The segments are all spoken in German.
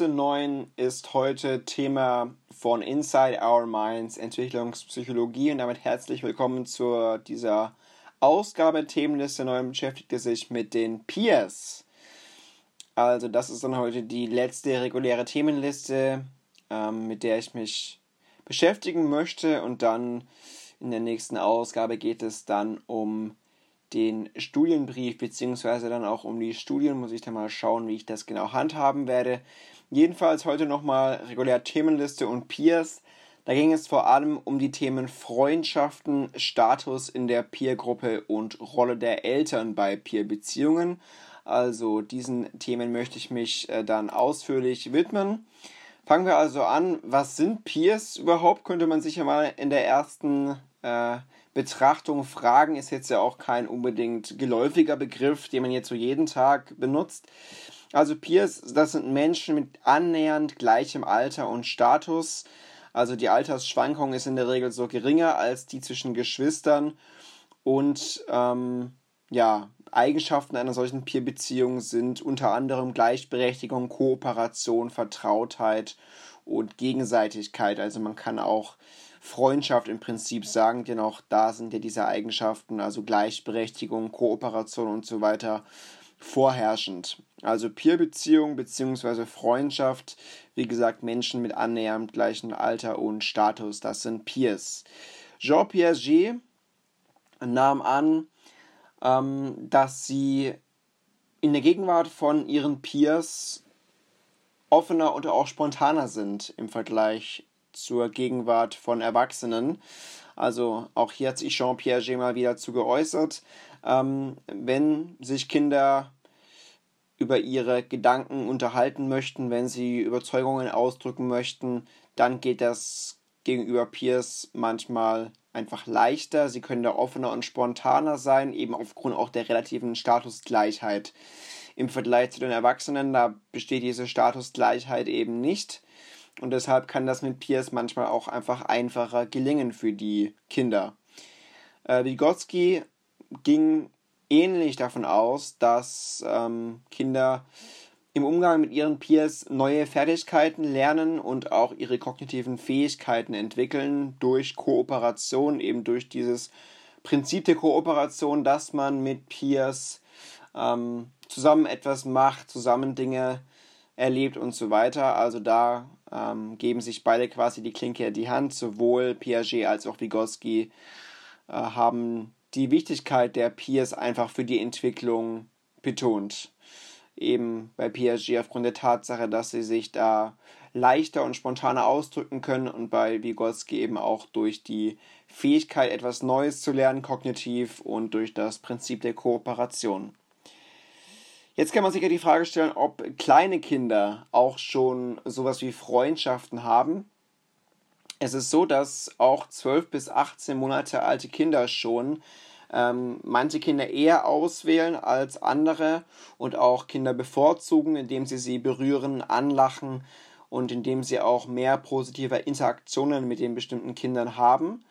Die Themenliste 9 ist heute Thema von Inside Our Minds, Entwicklungspsychologie und damit herzlich willkommen zu dieser Ausgabe Themenliste 9 beschäftigt es sich mit den Peers. Also das ist dann heute die letzte reguläre Themenliste, ähm, mit der ich mich beschäftigen möchte und dann in der nächsten Ausgabe geht es dann um den Studienbrief beziehungsweise dann auch um die Studien, muss ich dann mal schauen, wie ich das genau handhaben werde. Jedenfalls heute nochmal regulär Themenliste und Peers. Da ging es vor allem um die Themen Freundschaften, Status in der Peergruppe und Rolle der Eltern bei Peerbeziehungen. Also diesen Themen möchte ich mich äh, dann ausführlich widmen. Fangen wir also an. Was sind Peers überhaupt? Könnte man sich ja mal in der ersten äh, Betrachtung fragen. Ist jetzt ja auch kein unbedingt geläufiger Begriff, den man jetzt so jeden Tag benutzt. Also Peers, das sind Menschen mit annähernd gleichem Alter und Status. Also die Altersschwankung ist in der Regel so geringer als die zwischen Geschwistern. Und ähm, ja, Eigenschaften einer solchen Peer-Beziehung sind unter anderem Gleichberechtigung, Kooperation, Vertrautheit und Gegenseitigkeit. Also man kann auch Freundschaft im Prinzip sagen, denn auch da sind ja diese Eigenschaften, also Gleichberechtigung, Kooperation und so weiter, vorherrschend. Also Peer-Beziehung bzw. Freundschaft, wie gesagt, Menschen mit annähernd gleichem Alter und Status, das sind Peers. Jean Piaget nahm an, ähm, dass sie in der Gegenwart von ihren Peers offener und auch spontaner sind im Vergleich zur Gegenwart von Erwachsenen. Also auch hier hat sich Jean Piaget mal wieder zu geäußert. Ähm, wenn sich Kinder über ihre Gedanken unterhalten möchten, wenn sie Überzeugungen ausdrücken möchten, dann geht das gegenüber Peers manchmal einfach leichter. Sie können da offener und spontaner sein, eben aufgrund auch der relativen Statusgleichheit. Im Vergleich zu den Erwachsenen, da besteht diese Statusgleichheit eben nicht. Und deshalb kann das mit Peers manchmal auch einfach einfacher gelingen für die Kinder. Äh, Vygotsky ging ähnlich davon aus, dass ähm, Kinder im Umgang mit ihren Peers neue Fertigkeiten lernen und auch ihre kognitiven Fähigkeiten entwickeln durch Kooperation, eben durch dieses Prinzip der Kooperation, dass man mit Peers ähm, zusammen etwas macht, zusammen Dinge erlebt und so weiter. Also da ähm, geben sich beide quasi die Klinke in die Hand, sowohl Piaget als auch Vygotsky äh, haben die Wichtigkeit der Peers einfach für die Entwicklung betont eben bei Piaget aufgrund der Tatsache, dass sie sich da leichter und spontaner ausdrücken können und bei Vygotsky eben auch durch die Fähigkeit, etwas Neues zu lernen, kognitiv und durch das Prinzip der Kooperation. Jetzt kann man sich ja die Frage stellen, ob kleine Kinder auch schon sowas wie Freundschaften haben. Es ist so, dass auch 12 bis 18 Monate alte Kinder schon ähm, manche Kinder eher auswählen als andere und auch Kinder bevorzugen, indem sie sie berühren, anlachen und indem sie auch mehr positive Interaktionen mit den bestimmten Kindern haben.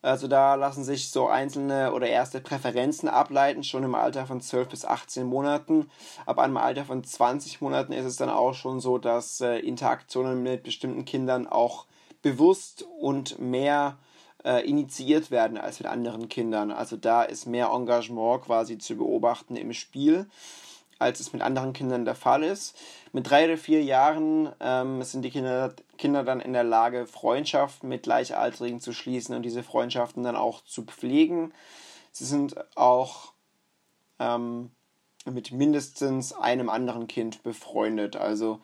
Also da lassen sich so einzelne oder erste Präferenzen ableiten, schon im Alter von 12 bis 18 Monaten. Ab einem Alter von 20 Monaten ist es dann auch schon so, dass äh, Interaktionen mit bestimmten Kindern auch bewusst und mehr äh, initiiert werden als mit anderen Kindern. Also da ist mehr Engagement quasi zu beobachten im Spiel, als es mit anderen Kindern der Fall ist. Mit drei oder vier Jahren ähm, sind die Kinder, Kinder dann in der Lage, Freundschaften mit Gleichaltrigen zu schließen und diese Freundschaften dann auch zu pflegen. Sie sind auch ähm, mit mindestens einem anderen Kind befreundet. Also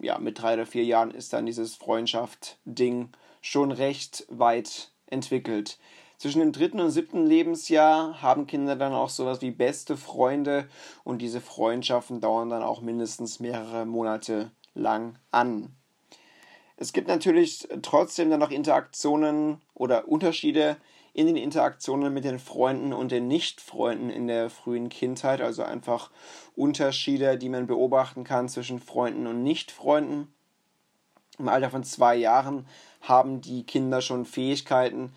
ja, mit drei oder vier Jahren ist dann dieses Freundschaft-Ding schon recht weit entwickelt. Zwischen dem dritten und siebten Lebensjahr haben Kinder dann auch sowas wie beste Freunde und diese Freundschaften dauern dann auch mindestens mehrere Monate lang an. Es gibt natürlich trotzdem dann noch Interaktionen oder Unterschiede in den Interaktionen mit den Freunden und den Nicht-Freunden in der frühen Kindheit, also einfach Unterschiede, die man beobachten kann zwischen Freunden und Nicht-Freunden. Im Alter von zwei Jahren haben die Kinder schon Fähigkeiten,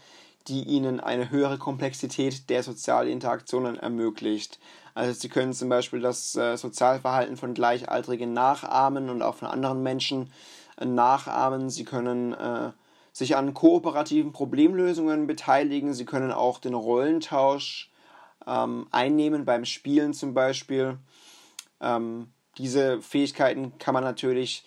die ihnen eine höhere Komplexität der sozialen Interaktionen ermöglicht. Also sie können zum Beispiel das äh, Sozialverhalten von Gleichaltrigen nachahmen und auch von anderen Menschen äh, nachahmen. Sie können äh, sich an kooperativen Problemlösungen beteiligen. Sie können auch den Rollentausch ähm, einnehmen beim Spielen zum Beispiel. Ähm, diese Fähigkeiten kann man natürlich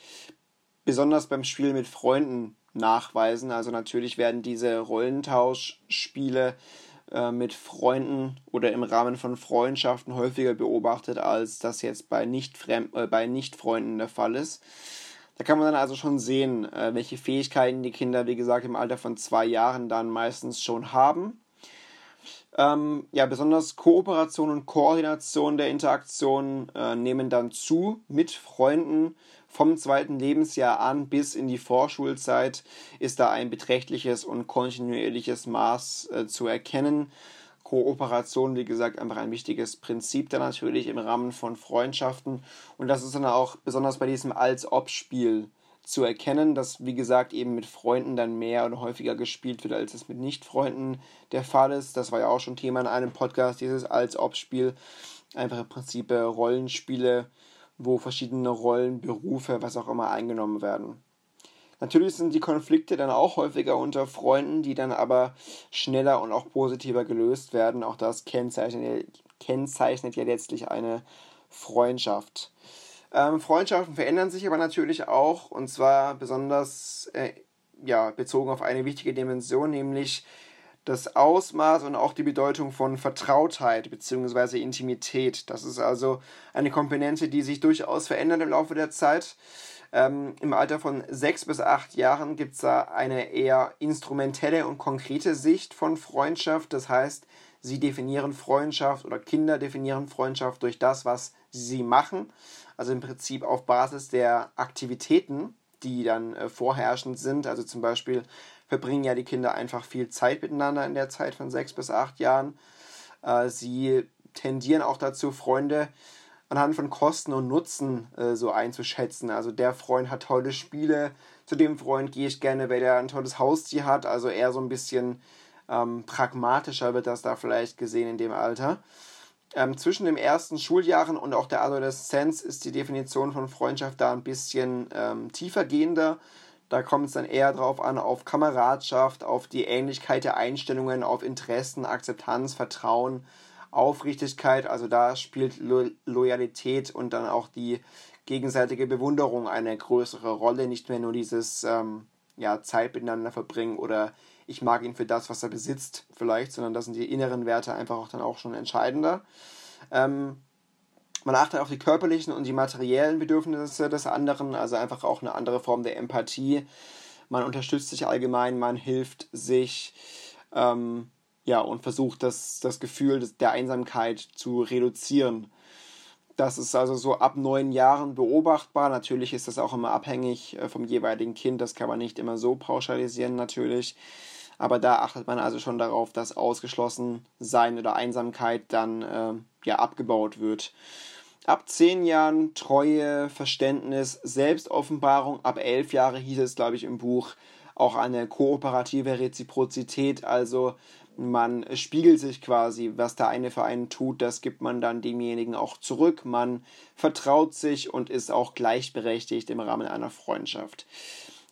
besonders beim Spiel mit Freunden nachweisen. Also natürlich werden diese Rollentauschspiele äh, mit Freunden oder im Rahmen von Freundschaften häufiger beobachtet, als das jetzt bei Nicht-Freunden äh, bei nicht der Fall ist. Da kann man dann also schon sehen, äh, welche Fähigkeiten die Kinder, wie gesagt, im Alter von zwei Jahren dann meistens schon haben. Ähm, ja, besonders Kooperation und Koordination der Interaktion äh, nehmen dann zu mit Freunden, vom zweiten Lebensjahr an bis in die Vorschulzeit ist da ein beträchtliches und kontinuierliches Maß äh, zu erkennen. Kooperation, wie gesagt, einfach ein wichtiges Prinzip da natürlich im Rahmen von Freundschaften. Und das ist dann auch besonders bei diesem Als-Ob-Spiel zu erkennen, dass, wie gesagt, eben mit Freunden dann mehr und häufiger gespielt wird, als es mit Nicht-Freunden der Fall ist. Das war ja auch schon Thema in einem Podcast, dieses Als-Ob-Spiel. Einfach im Prinzip Rollenspiele wo verschiedene Rollen, Berufe, was auch immer eingenommen werden. Natürlich sind die Konflikte dann auch häufiger unter Freunden, die dann aber schneller und auch positiver gelöst werden. Auch das kennzeichnet, kennzeichnet ja letztlich eine Freundschaft. Ähm, Freundschaften verändern sich aber natürlich auch und zwar besonders äh, ja, bezogen auf eine wichtige Dimension, nämlich das Ausmaß und auch die Bedeutung von Vertrautheit bzw. Intimität. Das ist also eine Komponente, die sich durchaus verändert im Laufe der Zeit. Ähm, Im Alter von sechs bis acht Jahren gibt es da eine eher instrumentelle und konkrete Sicht von Freundschaft. Das heißt, sie definieren Freundschaft oder Kinder definieren Freundschaft durch das, was sie machen. Also im Prinzip auf Basis der Aktivitäten, die dann äh, vorherrschend sind. Also zum Beispiel verbringen ja die Kinder einfach viel Zeit miteinander in der Zeit von sechs bis acht Jahren. Äh, sie tendieren auch dazu, Freunde anhand von Kosten und Nutzen äh, so einzuschätzen. Also der Freund hat tolle Spiele, zu dem Freund gehe ich gerne, weil der ein tolles Haustier hat. Also eher so ein bisschen ähm, pragmatischer wird das da vielleicht gesehen in dem Alter. Ähm, zwischen den ersten Schuljahren und auch der Adoleszenz ist die Definition von Freundschaft da ein bisschen ähm, tiefergehender. Da kommt es dann eher drauf an, auf Kameradschaft, auf die Ähnlichkeit der Einstellungen, auf Interessen, Akzeptanz, Vertrauen, Aufrichtigkeit. Also da spielt Lo Loyalität und dann auch die gegenseitige Bewunderung eine größere Rolle. Nicht mehr nur dieses ähm, ja, Zeit miteinander verbringen oder ich mag ihn für das, was er besitzt, vielleicht, sondern da sind die inneren Werte einfach auch dann auch schon entscheidender. Ähm, man achtet auf die körperlichen und die materiellen Bedürfnisse des anderen, also einfach auch eine andere Form der Empathie. Man unterstützt sich allgemein, man hilft sich, ähm, ja, und versucht das, das Gefühl der Einsamkeit zu reduzieren. Das ist also so ab neun Jahren beobachtbar. Natürlich ist das auch immer abhängig äh, vom jeweiligen Kind. Das kann man nicht immer so pauschalisieren, natürlich. Aber da achtet man also schon darauf, dass ausgeschlossen Sein oder Einsamkeit dann äh, ja abgebaut wird. Ab zehn Jahren Treue, Verständnis, Selbstoffenbarung. Ab elf Jahre hieß es, glaube ich, im Buch auch eine kooperative Reziprozität. Also man spiegelt sich quasi, was der eine für einen tut, das gibt man dann demjenigen auch zurück. Man vertraut sich und ist auch gleichberechtigt im Rahmen einer Freundschaft.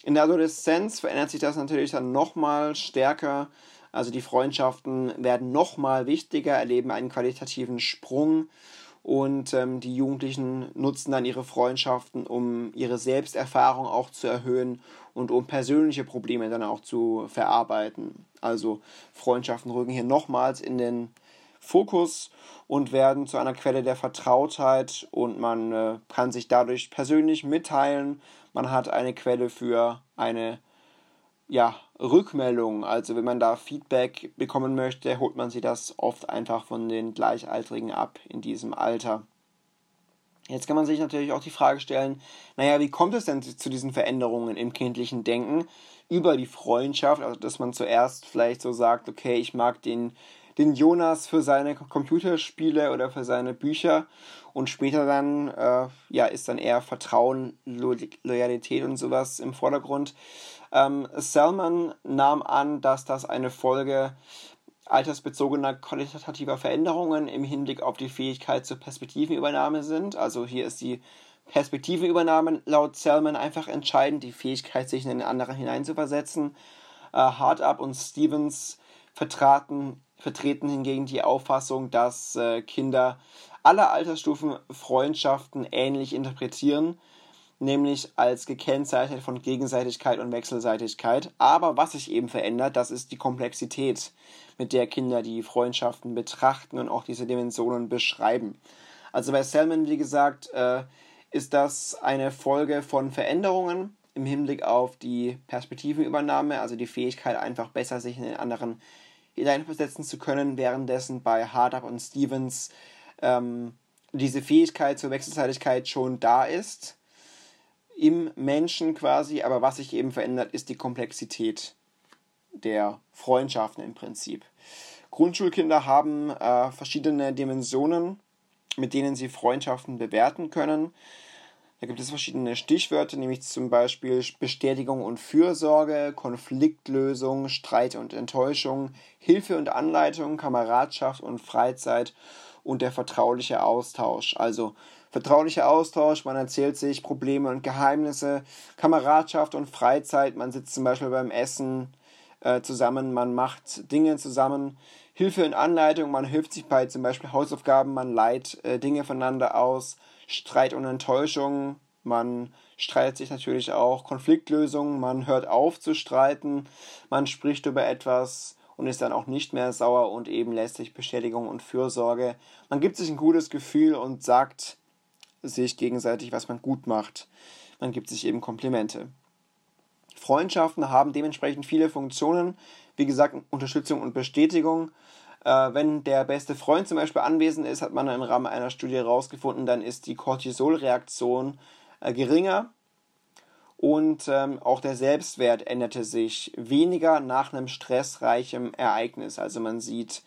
In der Adoleszenz verändert sich das natürlich dann nochmal stärker. Also die Freundschaften werden nochmal wichtiger, erleben einen qualitativen Sprung und ähm, die Jugendlichen nutzen dann ihre Freundschaften, um ihre Selbsterfahrung auch zu erhöhen und um persönliche Probleme dann auch zu verarbeiten. Also Freundschaften rücken hier nochmals in den Fokus und werden zu einer Quelle der Vertrautheit und man äh, kann sich dadurch persönlich mitteilen. Man hat eine Quelle für eine ja, Rückmeldung. Also wenn man da Feedback bekommen möchte, holt man sich das oft einfach von den Gleichaltrigen ab in diesem Alter. Jetzt kann man sich natürlich auch die Frage stellen, naja, wie kommt es denn zu diesen Veränderungen im kindlichen Denken über die Freundschaft? Also dass man zuerst vielleicht so sagt, okay, ich mag den den Jonas für seine Computerspiele oder für seine Bücher und später dann äh, ja ist dann eher Vertrauen, Lo Loyalität und sowas im Vordergrund. Ähm, Selman nahm an, dass das eine Folge altersbezogener qualitativer Veränderungen im Hinblick auf die Fähigkeit zur Perspektivenübernahme sind. Also hier ist die Perspektivenübernahme laut Selman einfach entscheidend, die Fähigkeit, sich in den anderen hineinzuversetzen. Äh, Hartup und Stevens vertraten, vertreten hingegen die Auffassung, dass äh, Kinder aller Altersstufen Freundschaften ähnlich interpretieren, nämlich als gekennzeichnet von Gegenseitigkeit und Wechselseitigkeit. Aber was sich eben verändert, das ist die Komplexität, mit der Kinder die Freundschaften betrachten und auch diese Dimensionen beschreiben. Also bei Selman, wie gesagt, äh, ist das eine Folge von Veränderungen im Hinblick auf die Perspektivenübernahme, also die Fähigkeit, einfach besser sich in den anderen hineinversetzen zu können, währenddessen bei Hardup und Stevens ähm, diese Fähigkeit zur Wechselseitigkeit schon da ist im Menschen quasi, aber was sich eben verändert, ist die Komplexität der Freundschaften im Prinzip. Grundschulkinder haben äh, verschiedene Dimensionen, mit denen sie Freundschaften bewerten können. Da gibt es verschiedene Stichwörter, nämlich zum Beispiel Bestätigung und Fürsorge, Konfliktlösung, Streit und Enttäuschung, Hilfe und Anleitung, Kameradschaft und Freizeit und der vertrauliche Austausch. Also vertraulicher Austausch, man erzählt sich Probleme und Geheimnisse, Kameradschaft und Freizeit, man sitzt zum Beispiel beim Essen äh, zusammen, man macht Dinge zusammen. Hilfe und Anleitung, man hilft sich bei zum Beispiel Hausaufgaben, man leiht äh, Dinge voneinander aus, Streit und Enttäuschung, man streitet sich natürlich auch, Konfliktlösung, man hört auf zu streiten, man spricht über etwas und ist dann auch nicht mehr sauer und eben lässt sich Bestätigung und Fürsorge. Man gibt sich ein gutes Gefühl und sagt sich gegenseitig, was man gut macht. Man gibt sich eben Komplimente. Freundschaften haben dementsprechend viele Funktionen. Wie gesagt, Unterstützung und Bestätigung. Äh, wenn der beste Freund zum Beispiel anwesend ist, hat man im Rahmen einer Studie herausgefunden, dann ist die Cortisolreaktion äh, geringer und ähm, auch der Selbstwert änderte sich weniger nach einem stressreichen Ereignis. Also man sieht,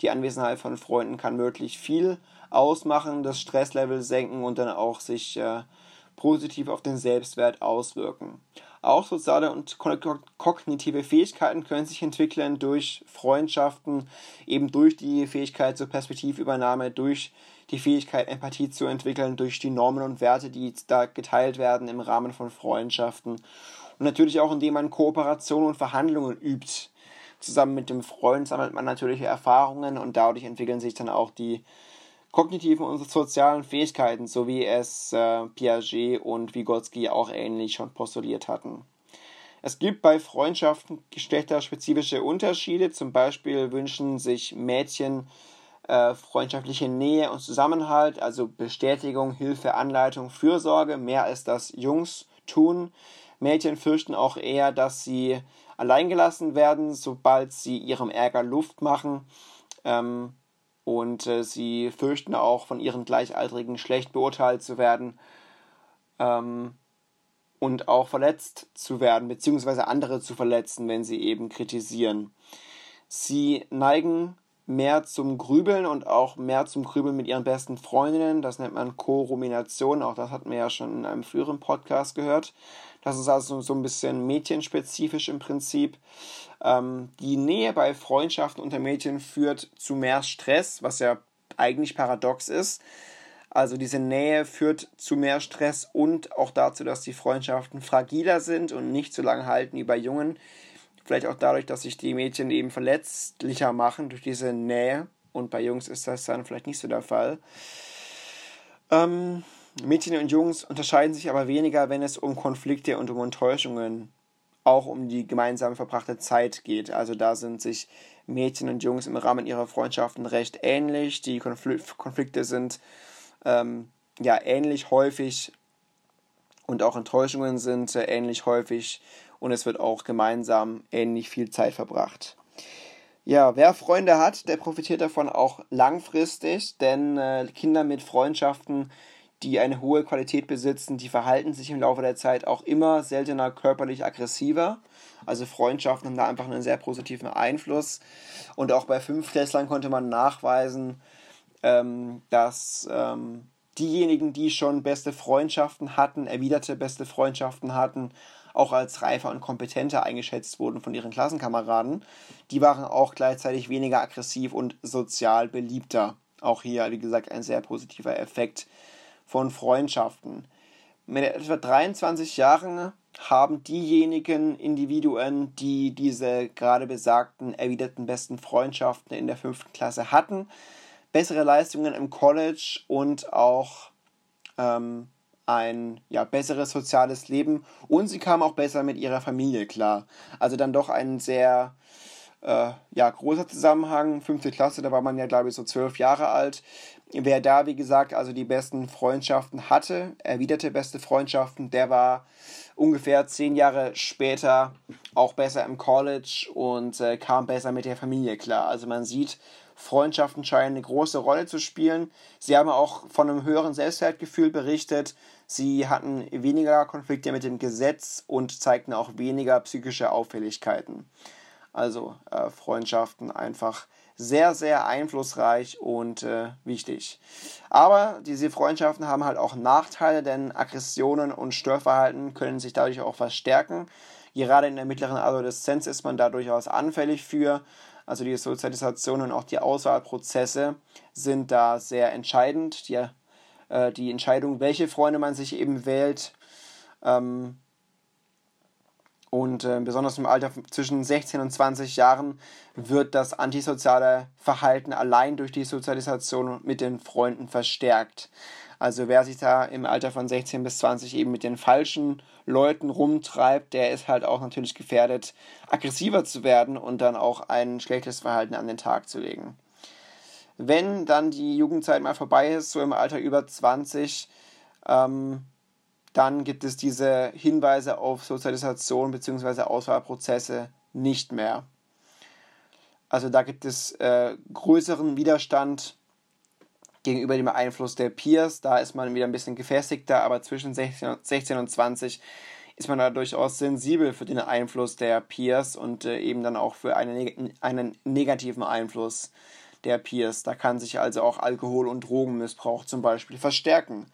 die Anwesenheit von Freunden kann wirklich viel ausmachen, das Stresslevel senken und dann auch sich äh, positiv auf den Selbstwert auswirken. Auch soziale und kognitive Fähigkeiten können sich entwickeln durch Freundschaften, eben durch die Fähigkeit zur Perspektivübernahme, durch die Fähigkeit, Empathie zu entwickeln, durch die Normen und Werte, die da geteilt werden im Rahmen von Freundschaften. Und natürlich auch, indem man Kooperation und Verhandlungen übt. Zusammen mit dem Freund sammelt man natürliche Erfahrungen und dadurch entwickeln sich dann auch die kognitiven und sozialen Fähigkeiten, so wie es äh, Piaget und Vygotsky auch ähnlich schon postuliert hatten. Es gibt bei Freundschaften geschlechterspezifische Unterschiede. Zum Beispiel wünschen sich Mädchen äh, freundschaftliche Nähe und Zusammenhalt, also Bestätigung, Hilfe, Anleitung, Fürsorge, mehr als das Jungs tun. Mädchen fürchten auch eher, dass sie alleingelassen werden, sobald sie ihrem Ärger Luft machen. Ähm, und äh, sie fürchten auch, von ihren Gleichaltrigen schlecht beurteilt zu werden ähm, und auch verletzt zu werden, beziehungsweise andere zu verletzen, wenn sie eben kritisieren. Sie neigen mehr zum Grübeln und auch mehr zum Grübeln mit ihren besten Freundinnen. Das nennt man Co-Rumination. Auch das hatten wir ja schon in einem früheren Podcast gehört. Das ist also so ein bisschen mädchenspezifisch im Prinzip. Ähm, die Nähe bei Freundschaften unter Mädchen führt zu mehr Stress, was ja eigentlich paradox ist. Also diese Nähe führt zu mehr Stress und auch dazu, dass die Freundschaften fragiler sind und nicht so lange halten wie bei Jungen. Vielleicht auch dadurch, dass sich die Mädchen eben verletzlicher machen durch diese Nähe. Und bei Jungs ist das dann vielleicht nicht so der Fall. Ähm, Mädchen und Jungs unterscheiden sich aber weniger, wenn es um Konflikte und um Enttäuschungen, auch um die gemeinsam verbrachte Zeit geht. Also da sind sich Mädchen und Jungs im Rahmen ihrer Freundschaften recht ähnlich. Die Konflikte sind ähm, ja ähnlich häufig und auch Enttäuschungen sind äh, ähnlich häufig und es wird auch gemeinsam ähnlich viel Zeit verbracht. Ja, wer Freunde hat, der profitiert davon auch langfristig, denn äh, Kinder mit Freundschaften, die eine hohe Qualität besitzen, die verhalten sich im Laufe der Zeit auch immer seltener körperlich aggressiver. Also Freundschaften haben da einfach einen sehr positiven Einfluss. Und auch bei Fünftklässlern konnte man nachweisen, ähm, dass ähm, diejenigen, die schon beste Freundschaften hatten, erwiderte beste Freundschaften hatten, auch als reifer und kompetenter eingeschätzt wurden von ihren Klassenkameraden. Die waren auch gleichzeitig weniger aggressiv und sozial beliebter. Auch hier, wie gesagt, ein sehr positiver Effekt von Freundschaften. Mit etwa 23 Jahren haben diejenigen Individuen, die diese gerade besagten erwiderten besten Freundschaften in der fünften Klasse hatten, bessere Leistungen im College und auch ähm, ein ja, besseres soziales Leben und sie kamen auch besser mit ihrer Familie klar. Also dann doch ein sehr äh, ja, großer Zusammenhang. Fünfte Klasse, da war man ja, glaube ich, so zwölf Jahre alt. Wer da, wie gesagt, also die besten Freundschaften hatte, erwiderte beste Freundschaften, der war ungefähr zehn Jahre später auch besser im College und äh, kam besser mit der Familie klar. Also man sieht, Freundschaften scheinen eine große Rolle zu spielen. Sie haben auch von einem höheren Selbstwertgefühl berichtet. Sie hatten weniger Konflikte mit dem Gesetz und zeigten auch weniger psychische Auffälligkeiten. Also äh, Freundschaften einfach sehr, sehr einflussreich und äh, wichtig. Aber diese Freundschaften haben halt auch Nachteile, denn Aggressionen und Störverhalten können sich dadurch auch verstärken. Gerade in der mittleren Adoleszenz ist man da durchaus anfällig für. Also die Sozialisation und auch die Auswahlprozesse sind da sehr entscheidend. Die, äh, die Entscheidung, welche Freunde man sich eben wählt, ähm, und äh, besonders im Alter zwischen 16 und 20 Jahren wird das antisoziale Verhalten allein durch die Sozialisation mit den Freunden verstärkt. Also wer sich da im Alter von 16 bis 20 eben mit den falschen Leuten rumtreibt, der ist halt auch natürlich gefährdet, aggressiver zu werden und dann auch ein schlechtes Verhalten an den Tag zu legen. Wenn dann die Jugendzeit mal vorbei ist, so im Alter über 20, ähm, dann gibt es diese Hinweise auf Sozialisation bzw. Auswahlprozesse nicht mehr. Also da gibt es äh, größeren Widerstand gegenüber dem Einfluss der Peers. Da ist man wieder ein bisschen gefestigter, aber zwischen 16 und 20 ist man da durchaus sensibel für den Einfluss der Peers und äh, eben dann auch für einen, einen negativen Einfluss der Peers. Da kann sich also auch Alkohol- und Drogenmissbrauch zum Beispiel verstärken.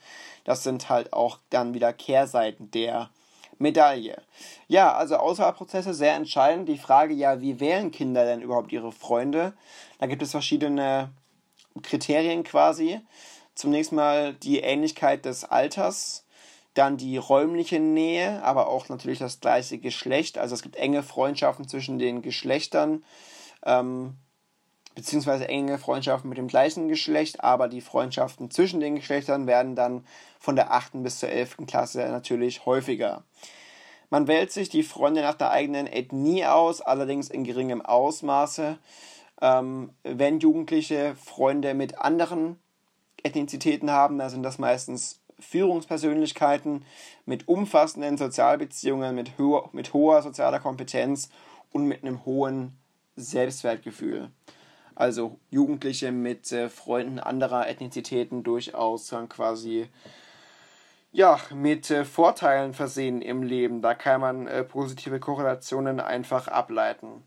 Das sind halt auch dann wieder Kehrseiten der Medaille. Ja, also Auswahlprozesse sehr entscheidend. Die Frage ja, wie wählen Kinder denn überhaupt ihre Freunde? Da gibt es verschiedene Kriterien quasi. Zunächst mal die Ähnlichkeit des Alters, dann die räumliche Nähe, aber auch natürlich das gleiche Geschlecht. Also es gibt enge Freundschaften zwischen den Geschlechtern. Ähm, beziehungsweise enge Freundschaften mit dem gleichen Geschlecht, aber die Freundschaften zwischen den Geschlechtern werden dann von der 8. bis zur 11. Klasse natürlich häufiger. Man wählt sich die Freunde nach der eigenen Ethnie aus, allerdings in geringem Ausmaße. Ähm, wenn Jugendliche Freunde mit anderen Ethnizitäten haben, dann sind das meistens Führungspersönlichkeiten mit umfassenden Sozialbeziehungen, mit, ho mit hoher sozialer Kompetenz und mit einem hohen Selbstwertgefühl also Jugendliche mit äh, Freunden anderer Ethnizitäten durchaus dann quasi ja, mit äh, Vorteilen versehen im Leben. Da kann man äh, positive Korrelationen einfach ableiten.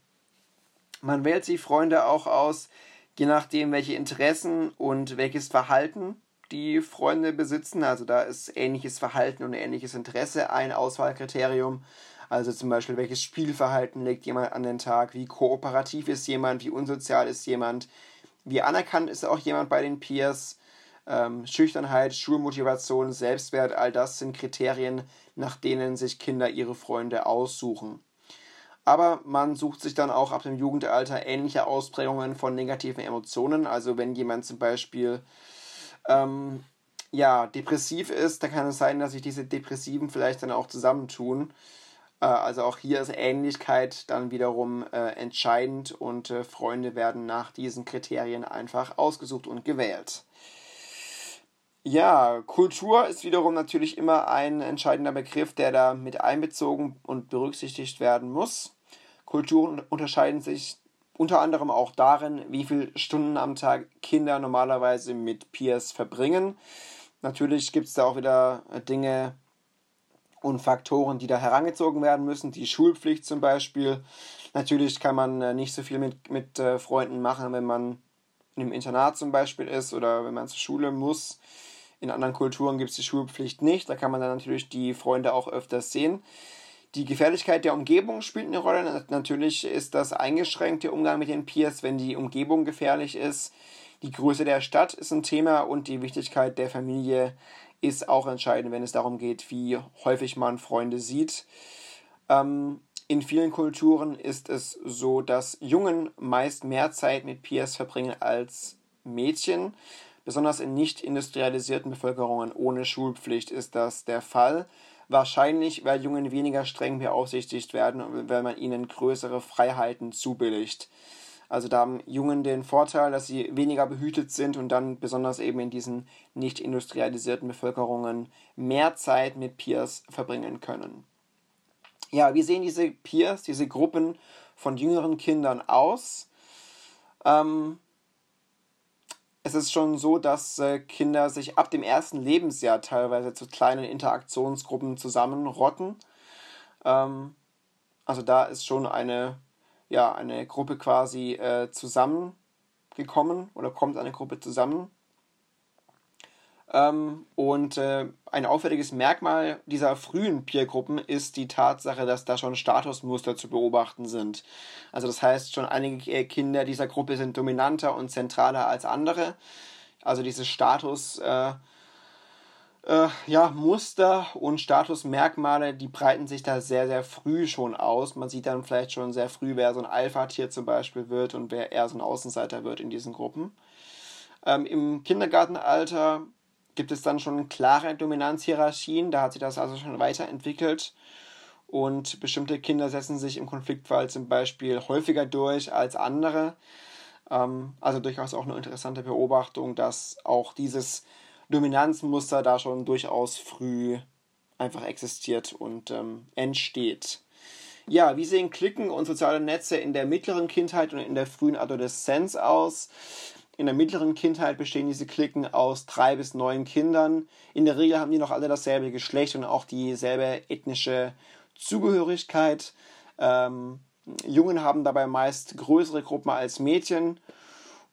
Man wählt sich Freunde auch aus, je nachdem, welche Interessen und welches Verhalten die Freunde besitzen. Also da ist ähnliches Verhalten und ähnliches Interesse ein Auswahlkriterium. Also zum Beispiel, welches Spielverhalten legt jemand an den Tag, wie kooperativ ist jemand, wie unsozial ist jemand, wie anerkannt ist auch jemand bei den Peers. Ähm, Schüchternheit, Schulmotivation, Selbstwert, all das sind Kriterien, nach denen sich Kinder ihre Freunde aussuchen. Aber man sucht sich dann auch ab dem Jugendalter ähnliche Ausprägungen von negativen Emotionen. Also wenn jemand zum Beispiel ähm, ja, depressiv ist, dann kann es sein, dass sich diese Depressiven vielleicht dann auch zusammentun. Äh, also auch hier ist Ähnlichkeit dann wiederum äh, entscheidend und äh, Freunde werden nach diesen Kriterien einfach ausgesucht und gewählt. Ja, Kultur ist wiederum natürlich immer ein entscheidender Begriff, der da mit einbezogen und berücksichtigt werden muss. Kulturen unterscheiden sich unter anderem auch darin, wie viele Stunden am Tag Kinder normalerweise mit Peers verbringen. Natürlich gibt es da auch wieder Dinge, und Faktoren, die da herangezogen werden müssen. Die Schulpflicht zum Beispiel. Natürlich kann man äh, nicht so viel mit, mit äh, Freunden machen, wenn man einem Internat zum Beispiel ist oder wenn man zur Schule muss. In anderen Kulturen gibt es die Schulpflicht nicht. Da kann man dann natürlich die Freunde auch öfters sehen. Die Gefährlichkeit der Umgebung spielt eine Rolle. Natürlich ist das eingeschränkt, der Umgang mit den Peers, wenn die Umgebung gefährlich ist. Die Größe der Stadt ist ein Thema und die Wichtigkeit der Familie ist auch entscheidend, wenn es darum geht, wie häufig man Freunde sieht. Ähm, in vielen Kulturen ist es so, dass Jungen meist mehr Zeit mit Peers verbringen als Mädchen. Besonders in nicht industrialisierten Bevölkerungen ohne Schulpflicht ist das der Fall. Wahrscheinlich, weil Jungen weniger streng beaufsichtigt werden und weil man ihnen größere Freiheiten zubilligt. Also da haben Jungen den Vorteil, dass sie weniger behütet sind und dann besonders eben in diesen nicht industrialisierten Bevölkerungen mehr Zeit mit Peers verbringen können. Ja, wie sehen diese Peers, diese Gruppen von jüngeren Kindern aus? Ähm, es ist schon so, dass äh, Kinder sich ab dem ersten Lebensjahr teilweise zu kleinen Interaktionsgruppen zusammenrotten. Ähm, also da ist schon eine, ja, eine Gruppe quasi äh, zusammengekommen oder kommt eine Gruppe zusammen. Ähm, und äh, ein auffälliges Merkmal dieser frühen Peergruppen ist die Tatsache, dass da schon Statusmuster zu beobachten sind. Also das heißt, schon einige Kinder dieser Gruppe sind dominanter und zentraler als andere. Also diese Status äh, äh, ja, Muster und Statusmerkmale, die breiten sich da sehr, sehr früh schon aus. Man sieht dann vielleicht schon sehr früh, wer so ein Alpha-Tier zum Beispiel wird und wer eher so ein Außenseiter wird in diesen Gruppen. Ähm, Im Kindergartenalter gibt es dann schon klare Dominanzhierarchien. Da hat sich das also schon weiterentwickelt. Und bestimmte Kinder setzen sich im Konfliktfall zum Beispiel häufiger durch als andere. Ähm, also durchaus auch eine interessante Beobachtung, dass auch dieses Dominanzmuster da schon durchaus früh einfach existiert und ähm, entsteht. Ja, wie sehen Klicken und soziale Netze in der mittleren Kindheit und in der frühen Adoleszenz aus? In der mittleren Kindheit bestehen diese Klicken aus drei bis neun Kindern. In der Regel haben die noch alle dasselbe Geschlecht und auch dieselbe ethnische Zugehörigkeit. Ähm, Jungen haben dabei meist größere Gruppen als Mädchen.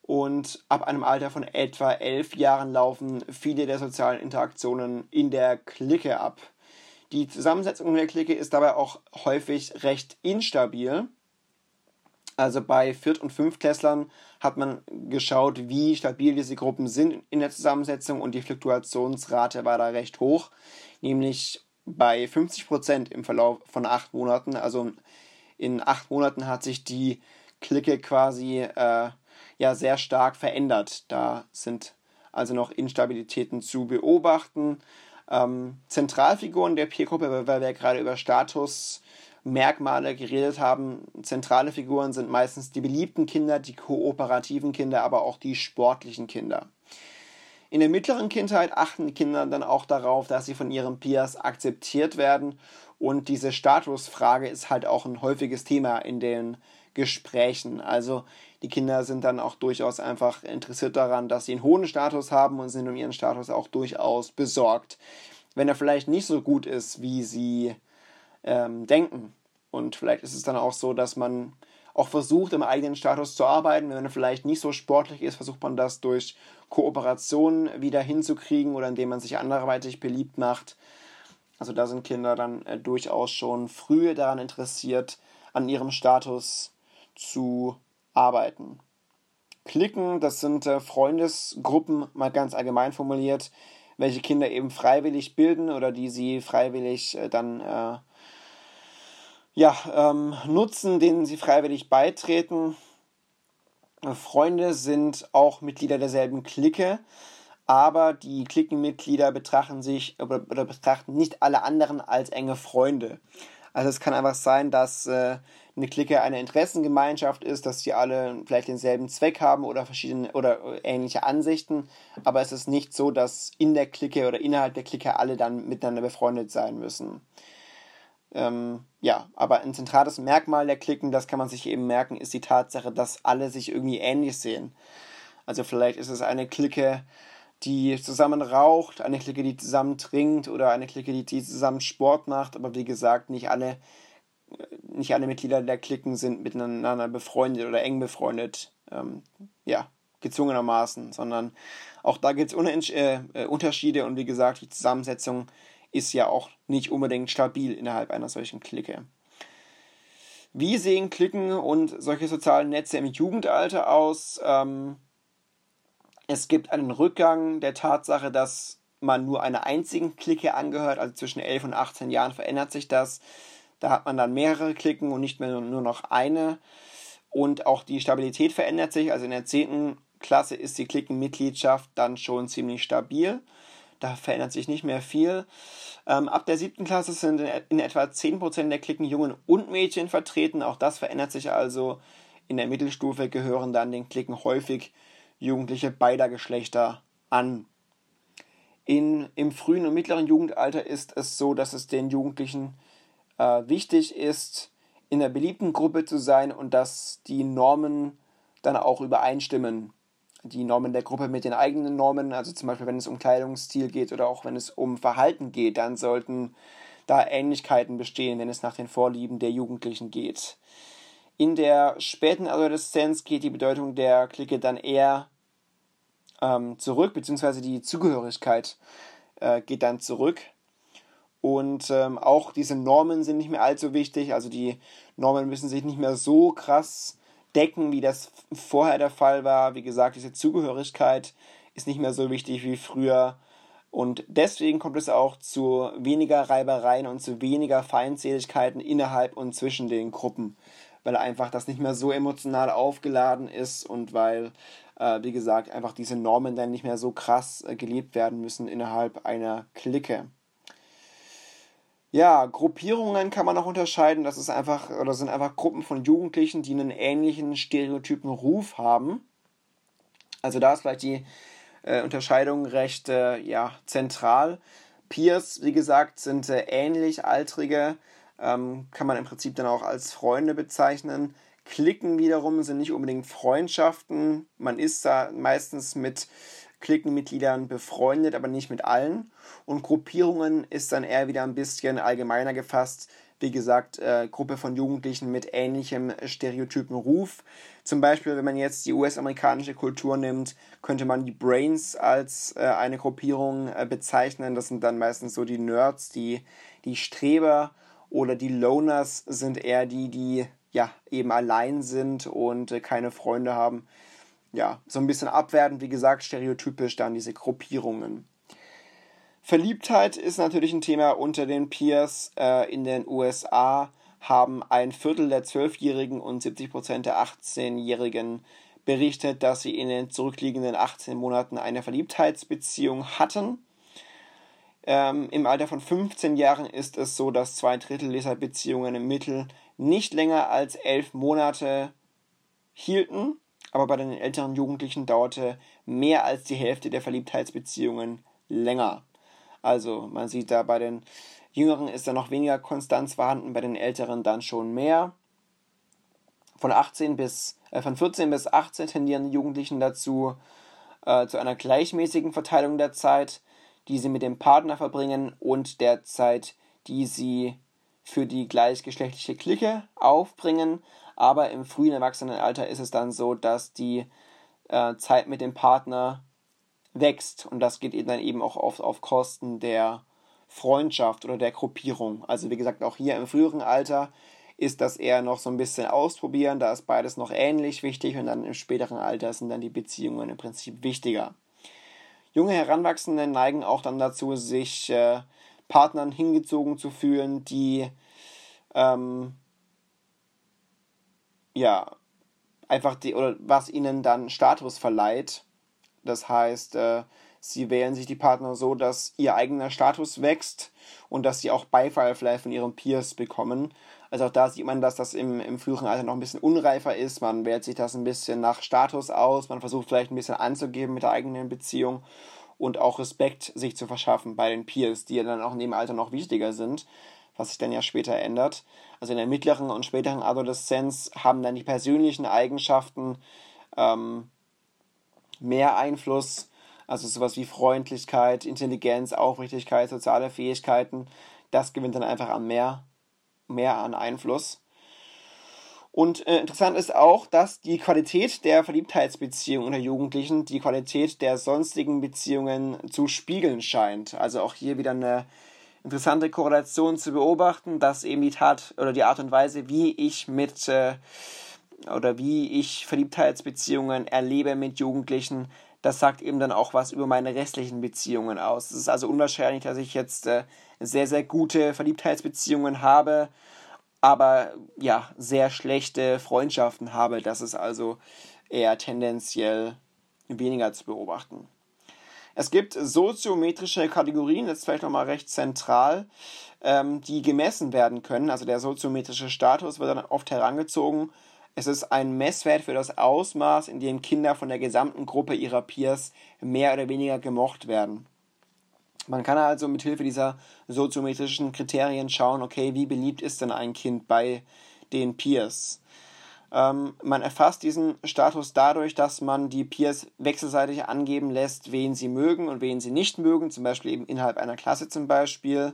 Und ab einem Alter von etwa elf Jahren laufen viele der sozialen Interaktionen in der Clique ab. Die Zusammensetzung der Clique ist dabei auch häufig recht instabil. Also bei Viert- und Fünftklässlern hat man geschaut, wie stabil diese Gruppen sind in der Zusammensetzung und die Fluktuationsrate war da recht hoch, nämlich bei 50 Prozent im Verlauf von acht Monaten. Also in acht Monaten hat sich die Clique quasi äh, ja sehr stark verändert. Da sind also noch Instabilitäten zu beobachten. Ähm, Zentralfiguren der Peergruppe, weil wir gerade über Status Merkmale geredet haben. Zentrale Figuren sind meistens die beliebten Kinder, die kooperativen Kinder, aber auch die sportlichen Kinder. In der mittleren Kindheit achten die Kinder dann auch darauf, dass sie von ihren Peers akzeptiert werden. Und diese Statusfrage ist halt auch ein häufiges Thema in den Gesprächen. Also die Kinder sind dann auch durchaus einfach interessiert daran, dass sie einen hohen Status haben und sind um ihren Status auch durchaus besorgt. Wenn er vielleicht nicht so gut ist, wie sie ähm, denken. Und vielleicht ist es dann auch so, dass man auch versucht, im eigenen Status zu arbeiten. Wenn man vielleicht nicht so sportlich ist, versucht man das durch Kooperation wieder hinzukriegen oder indem man sich anderweitig beliebt macht. Also da sind Kinder dann äh, durchaus schon früh daran interessiert, an ihrem Status zu arbeiten. Klicken, das sind äh, Freundesgruppen, mal ganz allgemein formuliert, welche Kinder eben freiwillig bilden oder die sie freiwillig äh, dann äh, ja, ähm, nutzen, denen sie freiwillig beitreten. Freunde sind auch Mitglieder derselben Clique, aber die Cliquenmitglieder betrachten sich oder, betrachten nicht alle anderen als enge Freunde. Also es kann einfach sein, dass äh, eine Clique eine Interessengemeinschaft ist, dass sie alle vielleicht denselben Zweck haben oder verschiedene oder ähnliche Ansichten, aber es ist nicht so, dass in der Clique oder innerhalb der Clique alle dann miteinander befreundet sein müssen. Ähm, ja, aber ein zentrales Merkmal der Klicken, das kann man sich eben merken, ist die Tatsache, dass alle sich irgendwie ähnlich sehen. Also vielleicht ist es eine Clique, die zusammen raucht, eine Clique, die zusammen trinkt oder eine Clique, die, zusammen Sport macht, aber wie gesagt, nicht alle, nicht alle Mitglieder der Klicken sind miteinander befreundet oder eng befreundet. Ähm, ja, gezwungenermaßen, sondern auch da gibt es äh, äh, Unterschiede und wie gesagt, die Zusammensetzung ist ja auch nicht unbedingt stabil innerhalb einer solchen Clique. Wie sehen Klicken und solche sozialen Netze im Jugendalter aus? Ähm, es gibt einen Rückgang der Tatsache, dass man nur einer einzigen Clique angehört, also zwischen 11 und 18 Jahren verändert sich das. Da hat man dann mehrere Klicken und nicht mehr nur noch eine. Und auch die Stabilität verändert sich. Also in der 10. Klasse ist die Klickenmitgliedschaft dann schon ziemlich stabil. Da verändert sich nicht mehr viel. Ähm, ab der siebten Klasse sind in, in etwa 10% der Klicken Jungen und Mädchen vertreten. Auch das verändert sich also. In der Mittelstufe gehören dann den Klicken häufig Jugendliche beider Geschlechter an. In, Im frühen und mittleren Jugendalter ist es so, dass es den Jugendlichen äh, wichtig ist, in der beliebten Gruppe zu sein und dass die Normen dann auch übereinstimmen die Normen der Gruppe mit den eigenen Normen, also zum Beispiel wenn es um Kleidungsstil geht oder auch wenn es um Verhalten geht, dann sollten da Ähnlichkeiten bestehen, wenn es nach den Vorlieben der Jugendlichen geht. In der späten Adoleszenz geht die Bedeutung der Clique dann eher ähm, zurück, beziehungsweise die Zugehörigkeit äh, geht dann zurück. Und ähm, auch diese Normen sind nicht mehr allzu wichtig, also die Normen müssen sich nicht mehr so krass decken, wie das vorher der Fall war. Wie gesagt, diese Zugehörigkeit ist nicht mehr so wichtig wie früher. Und deswegen kommt es auch zu weniger Reibereien und zu weniger Feindseligkeiten innerhalb und zwischen den Gruppen, weil einfach das nicht mehr so emotional aufgeladen ist und weil, äh, wie gesagt, einfach diese Normen dann nicht mehr so krass äh, gelebt werden müssen innerhalb einer Clique. Ja, Gruppierungen kann man auch unterscheiden. Das ist einfach, oder sind einfach Gruppen von Jugendlichen, die einen ähnlichen stereotypen Ruf haben. Also da ist vielleicht die äh, Unterscheidung recht äh, ja, zentral. Peers, wie gesagt, sind äh, ähnlich altrige, ähm, kann man im Prinzip dann auch als Freunde bezeichnen. Klicken wiederum sind nicht unbedingt Freundschaften. Man ist da meistens mit Klickenmitgliedern befreundet, aber nicht mit allen. Und Gruppierungen ist dann eher wieder ein bisschen allgemeiner gefasst. Wie gesagt, äh, Gruppe von Jugendlichen mit ähnlichem stereotypen Ruf. Zum Beispiel, wenn man jetzt die US-amerikanische Kultur nimmt, könnte man die Brains als äh, eine Gruppierung äh, bezeichnen. Das sind dann meistens so die Nerds, die, die Streber oder die Loners sind eher die, die ja eben allein sind und äh, keine Freunde haben ja, so ein bisschen abwertend, wie gesagt, stereotypisch dann diese Gruppierungen. Verliebtheit ist natürlich ein Thema unter den Peers. Äh, in den USA haben ein Viertel der 12-Jährigen und 70 Prozent der 18-Jährigen berichtet, dass sie in den zurückliegenden 18 Monaten eine Verliebtheitsbeziehung hatten. Ähm, Im Alter von 15 Jahren ist es so, dass zwei Drittel dieser Beziehungen im Mittel nicht länger als elf Monate hielten aber bei den älteren Jugendlichen dauerte mehr als die Hälfte der Verliebtheitsbeziehungen länger. Also man sieht da bei den Jüngeren ist da noch weniger Konstanz vorhanden, bei den Älteren dann schon mehr. Von 18 bis äh, von 14 bis 18 tendieren die Jugendlichen dazu äh, zu einer gleichmäßigen Verteilung der Zeit, die sie mit dem Partner verbringen und der Zeit, die sie für die gleichgeschlechtliche Clique aufbringen. Aber im frühen Erwachsenenalter ist es dann so, dass die äh, Zeit mit dem Partner wächst und das geht dann eben auch oft auf Kosten der Freundschaft oder der Gruppierung. Also wie gesagt, auch hier im früheren Alter ist das eher noch so ein bisschen ausprobieren, da ist beides noch ähnlich wichtig und dann im späteren Alter sind dann die Beziehungen im Prinzip wichtiger. Junge Heranwachsende neigen auch dann dazu, sich äh, Partnern hingezogen zu fühlen, die ähm, ja, einfach die, oder was ihnen dann Status verleiht. Das heißt, äh, sie wählen sich die Partner so, dass ihr eigener Status wächst und dass sie auch Beifall vielleicht von ihren Peers bekommen. Also auch da sieht man, dass das im, im früheren Alter noch ein bisschen unreifer ist. Man wählt sich das ein bisschen nach Status aus, man versucht vielleicht ein bisschen anzugeben mit der eigenen Beziehung und auch Respekt sich zu verschaffen bei den Peers, die ja dann auch in dem Alter noch wichtiger sind was sich dann ja später ändert. Also in der mittleren und späteren Adoleszenz haben dann die persönlichen Eigenschaften ähm, mehr Einfluss, also sowas wie Freundlichkeit, Intelligenz, Aufrichtigkeit, soziale Fähigkeiten, das gewinnt dann einfach an mehr, mehr an Einfluss. Und äh, interessant ist auch, dass die Qualität der Verliebtheitsbeziehung unter Jugendlichen die Qualität der sonstigen Beziehungen zu spiegeln scheint. Also auch hier wieder eine interessante Korrelation zu beobachten, dass eben die Tat oder die Art und Weise, wie ich mit äh, oder wie ich Verliebtheitsbeziehungen erlebe mit Jugendlichen, das sagt eben dann auch was über meine restlichen Beziehungen aus. Es ist also unwahrscheinlich, dass ich jetzt äh, sehr, sehr gute Verliebtheitsbeziehungen habe, aber ja, sehr schlechte Freundschaften habe. Das ist also eher tendenziell weniger zu beobachten. Es gibt soziometrische Kategorien, das ist vielleicht nochmal recht zentral, ähm, die gemessen werden können. Also der soziometrische Status wird dann oft herangezogen. Es ist ein Messwert für das Ausmaß, in dem Kinder von der gesamten Gruppe ihrer Peers mehr oder weniger gemocht werden. Man kann also mit Hilfe dieser soziometrischen Kriterien schauen, okay, wie beliebt ist denn ein Kind bei den Peers? Ähm, man erfasst diesen Status dadurch, dass man die Peers wechselseitig angeben lässt, wen sie mögen und wen sie nicht mögen, zum Beispiel eben innerhalb einer Klasse zum Beispiel.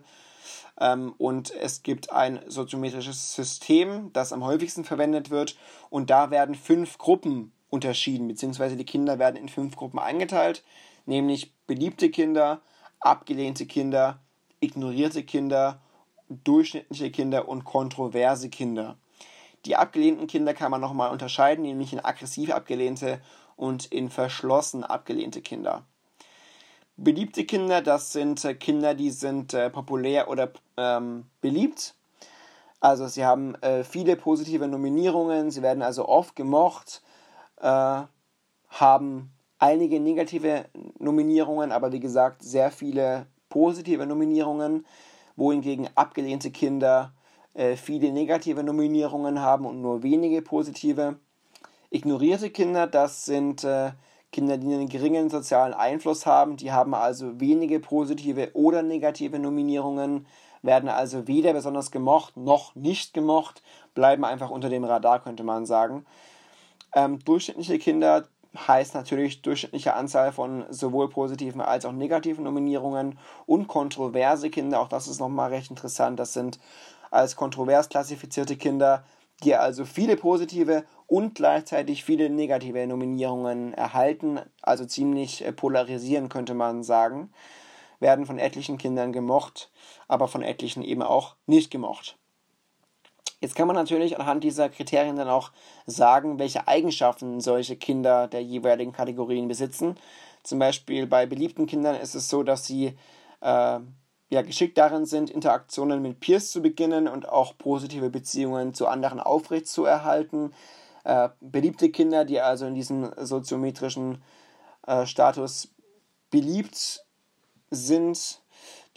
Ähm, und es gibt ein soziometrisches System, das am häufigsten verwendet wird. Und da werden fünf Gruppen unterschieden, beziehungsweise die Kinder werden in fünf Gruppen eingeteilt, nämlich beliebte Kinder, abgelehnte Kinder, ignorierte Kinder, durchschnittliche Kinder und kontroverse Kinder. Die abgelehnten Kinder kann man nochmal unterscheiden, nämlich in aggressiv abgelehnte und in verschlossen abgelehnte Kinder. Beliebte Kinder, das sind äh, Kinder, die sind äh, populär oder ähm, beliebt. Also sie haben äh, viele positive Nominierungen, sie werden also oft gemocht, äh, haben einige negative Nominierungen, aber wie gesagt sehr viele positive Nominierungen, wohingegen abgelehnte Kinder äh, viele negative Nominierungen haben und nur wenige positive. Ignorierte Kinder, das sind äh, Kinder, die einen geringen sozialen Einfluss haben, die haben also wenige positive oder negative Nominierungen, werden also weder besonders gemocht noch nicht gemocht, bleiben einfach unter dem Radar, könnte man sagen. Ähm, durchschnittliche Kinder heißt natürlich durchschnittliche Anzahl von sowohl positiven als auch negativen Nominierungen und kontroverse Kinder, auch das ist nochmal recht interessant, das sind als kontrovers klassifizierte Kinder, die also viele positive und gleichzeitig viele negative Nominierungen erhalten, also ziemlich äh, polarisieren könnte man sagen, werden von etlichen Kindern gemocht, aber von etlichen eben auch nicht gemocht. Jetzt kann man natürlich anhand dieser Kriterien dann auch sagen, welche Eigenschaften solche Kinder der jeweiligen Kategorien besitzen. Zum Beispiel bei beliebten Kindern ist es so, dass sie äh, ja, geschickt darin sind, Interaktionen mit Peers zu beginnen und auch positive Beziehungen zu anderen aufrechtzuerhalten. Äh, beliebte Kinder, die also in diesem soziometrischen äh, Status beliebt sind,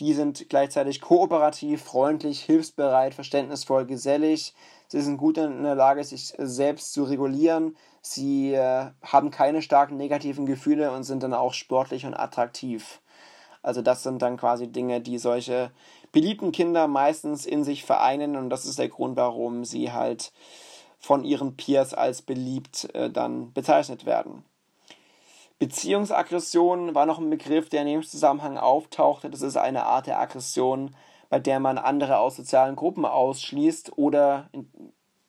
die sind gleichzeitig kooperativ, freundlich, hilfsbereit, verständnisvoll, gesellig. Sie sind gut in der Lage, sich selbst zu regulieren. Sie äh, haben keine starken negativen Gefühle und sind dann auch sportlich und attraktiv. Also das sind dann quasi Dinge, die solche beliebten Kinder meistens in sich vereinen und das ist der Grund, warum sie halt von ihren Peers als beliebt äh, dann bezeichnet werden. Beziehungsaggression war noch ein Begriff, der in dem Zusammenhang auftauchte. Das ist eine Art der Aggression, bei der man andere aus sozialen Gruppen ausschließt oder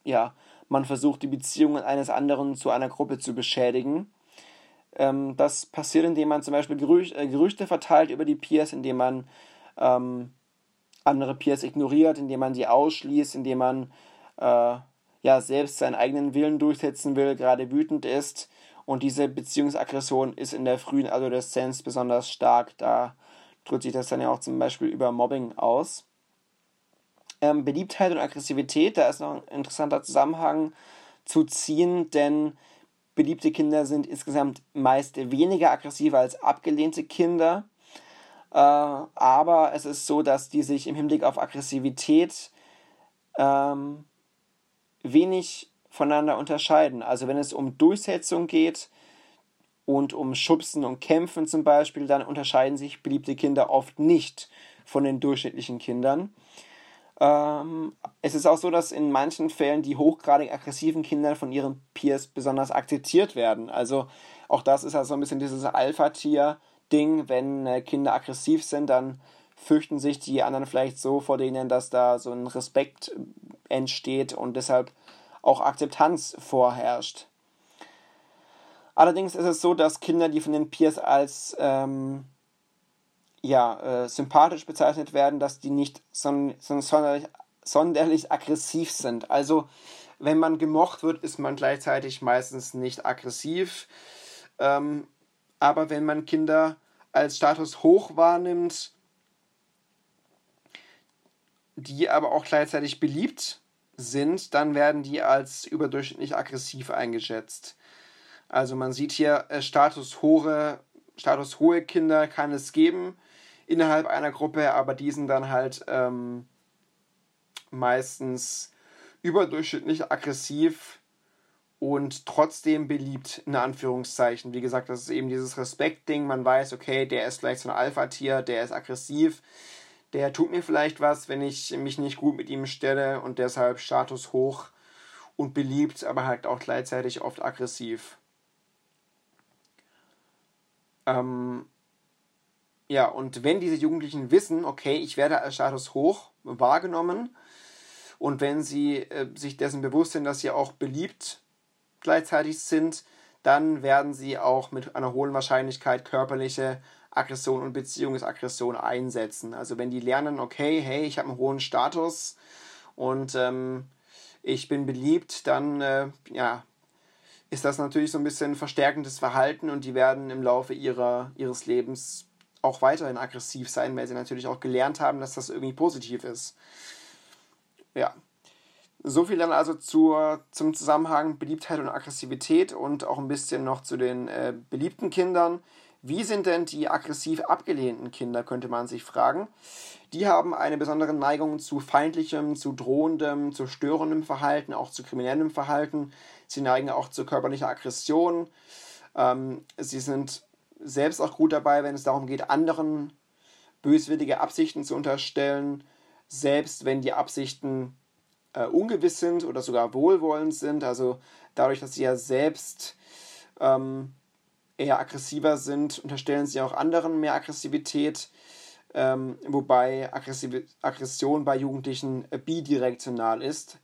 ja, man versucht, die Beziehungen eines anderen zu einer Gruppe zu beschädigen. Ähm, das passiert, indem man zum Beispiel Gerüch äh, Gerüchte verteilt über die Peers, indem man ähm, andere Peers ignoriert, indem man sie ausschließt, indem man äh, ja selbst seinen eigenen Willen durchsetzen will, gerade wütend ist. Und diese Beziehungsaggression ist in der frühen Adoleszenz besonders stark. Da drückt sich das dann ja auch zum Beispiel über Mobbing aus. Ähm, Beliebtheit und Aggressivität, da ist noch ein interessanter Zusammenhang zu ziehen, denn beliebte Kinder sind insgesamt meist weniger aggressiv als abgelehnte Kinder. Äh, aber es ist so, dass die sich im Hinblick auf Aggressivität ähm, wenig voneinander unterscheiden. Also wenn es um Durchsetzung geht und um Schubsen und Kämpfen zum Beispiel, dann unterscheiden sich beliebte Kinder oft nicht von den durchschnittlichen Kindern. Ähm, es ist auch so, dass in manchen Fällen die hochgradig aggressiven Kinder von ihren Peers besonders akzeptiert werden. Also auch das ist also ein bisschen dieses Alpha-Tier-Ding. Wenn äh, Kinder aggressiv sind, dann fürchten sich die anderen vielleicht so vor denen, dass da so ein Respekt entsteht und deshalb auch Akzeptanz vorherrscht. Allerdings ist es so, dass Kinder, die von den Peers als ähm, ja, äh, sympathisch bezeichnet werden, dass die nicht son son sonderlich, sonderlich aggressiv sind. Also wenn man gemocht wird, ist man gleichzeitig meistens nicht aggressiv. Ähm, aber wenn man Kinder als Status hoch wahrnimmt, die aber auch gleichzeitig beliebt sind, dann werden die als überdurchschnittlich aggressiv eingeschätzt. Also man sieht hier, äh, statushohe, statushohe Kinder kann es geben innerhalb einer Gruppe, aber die sind dann halt ähm, meistens überdurchschnittlich aggressiv und trotzdem beliebt, in Anführungszeichen. Wie gesagt, das ist eben dieses Respekt-Ding. Man weiß, okay, der ist vielleicht so ein Alpha-Tier, der ist aggressiv, der tut mir vielleicht was, wenn ich mich nicht gut mit ihm stelle und deshalb Status hoch und beliebt, aber halt auch gleichzeitig oft aggressiv. Ähm, ja, und wenn diese Jugendlichen wissen, okay, ich werde als Status hoch wahrgenommen und wenn sie äh, sich dessen bewusst sind, dass sie auch beliebt gleichzeitig sind, dann werden sie auch mit einer hohen Wahrscheinlichkeit körperliche Aggression und Beziehungsaggression einsetzen. Also wenn die lernen, okay, hey, ich habe einen hohen Status und ähm, ich bin beliebt, dann äh, ja, ist das natürlich so ein bisschen verstärkendes Verhalten und die werden im Laufe ihrer, ihres Lebens auch weiterhin aggressiv sein, weil sie natürlich auch gelernt haben, dass das irgendwie positiv ist. Ja. So viel dann also zur, zum Zusammenhang Beliebtheit und Aggressivität und auch ein bisschen noch zu den äh, beliebten Kindern. Wie sind denn die aggressiv abgelehnten Kinder, könnte man sich fragen. Die haben eine besondere Neigung zu feindlichem, zu drohendem, zu störendem Verhalten, auch zu kriminellem Verhalten. Sie neigen auch zu körperlicher Aggression. Ähm, sie sind selbst auch gut dabei, wenn es darum geht, anderen böswillige Absichten zu unterstellen, selbst wenn die Absichten äh, ungewiss sind oder sogar wohlwollend sind. Also dadurch, dass sie ja selbst ähm, eher aggressiver sind, unterstellen sie auch anderen mehr Aggressivität, ähm, wobei Aggressiv Aggression bei Jugendlichen äh, bidirektional ist.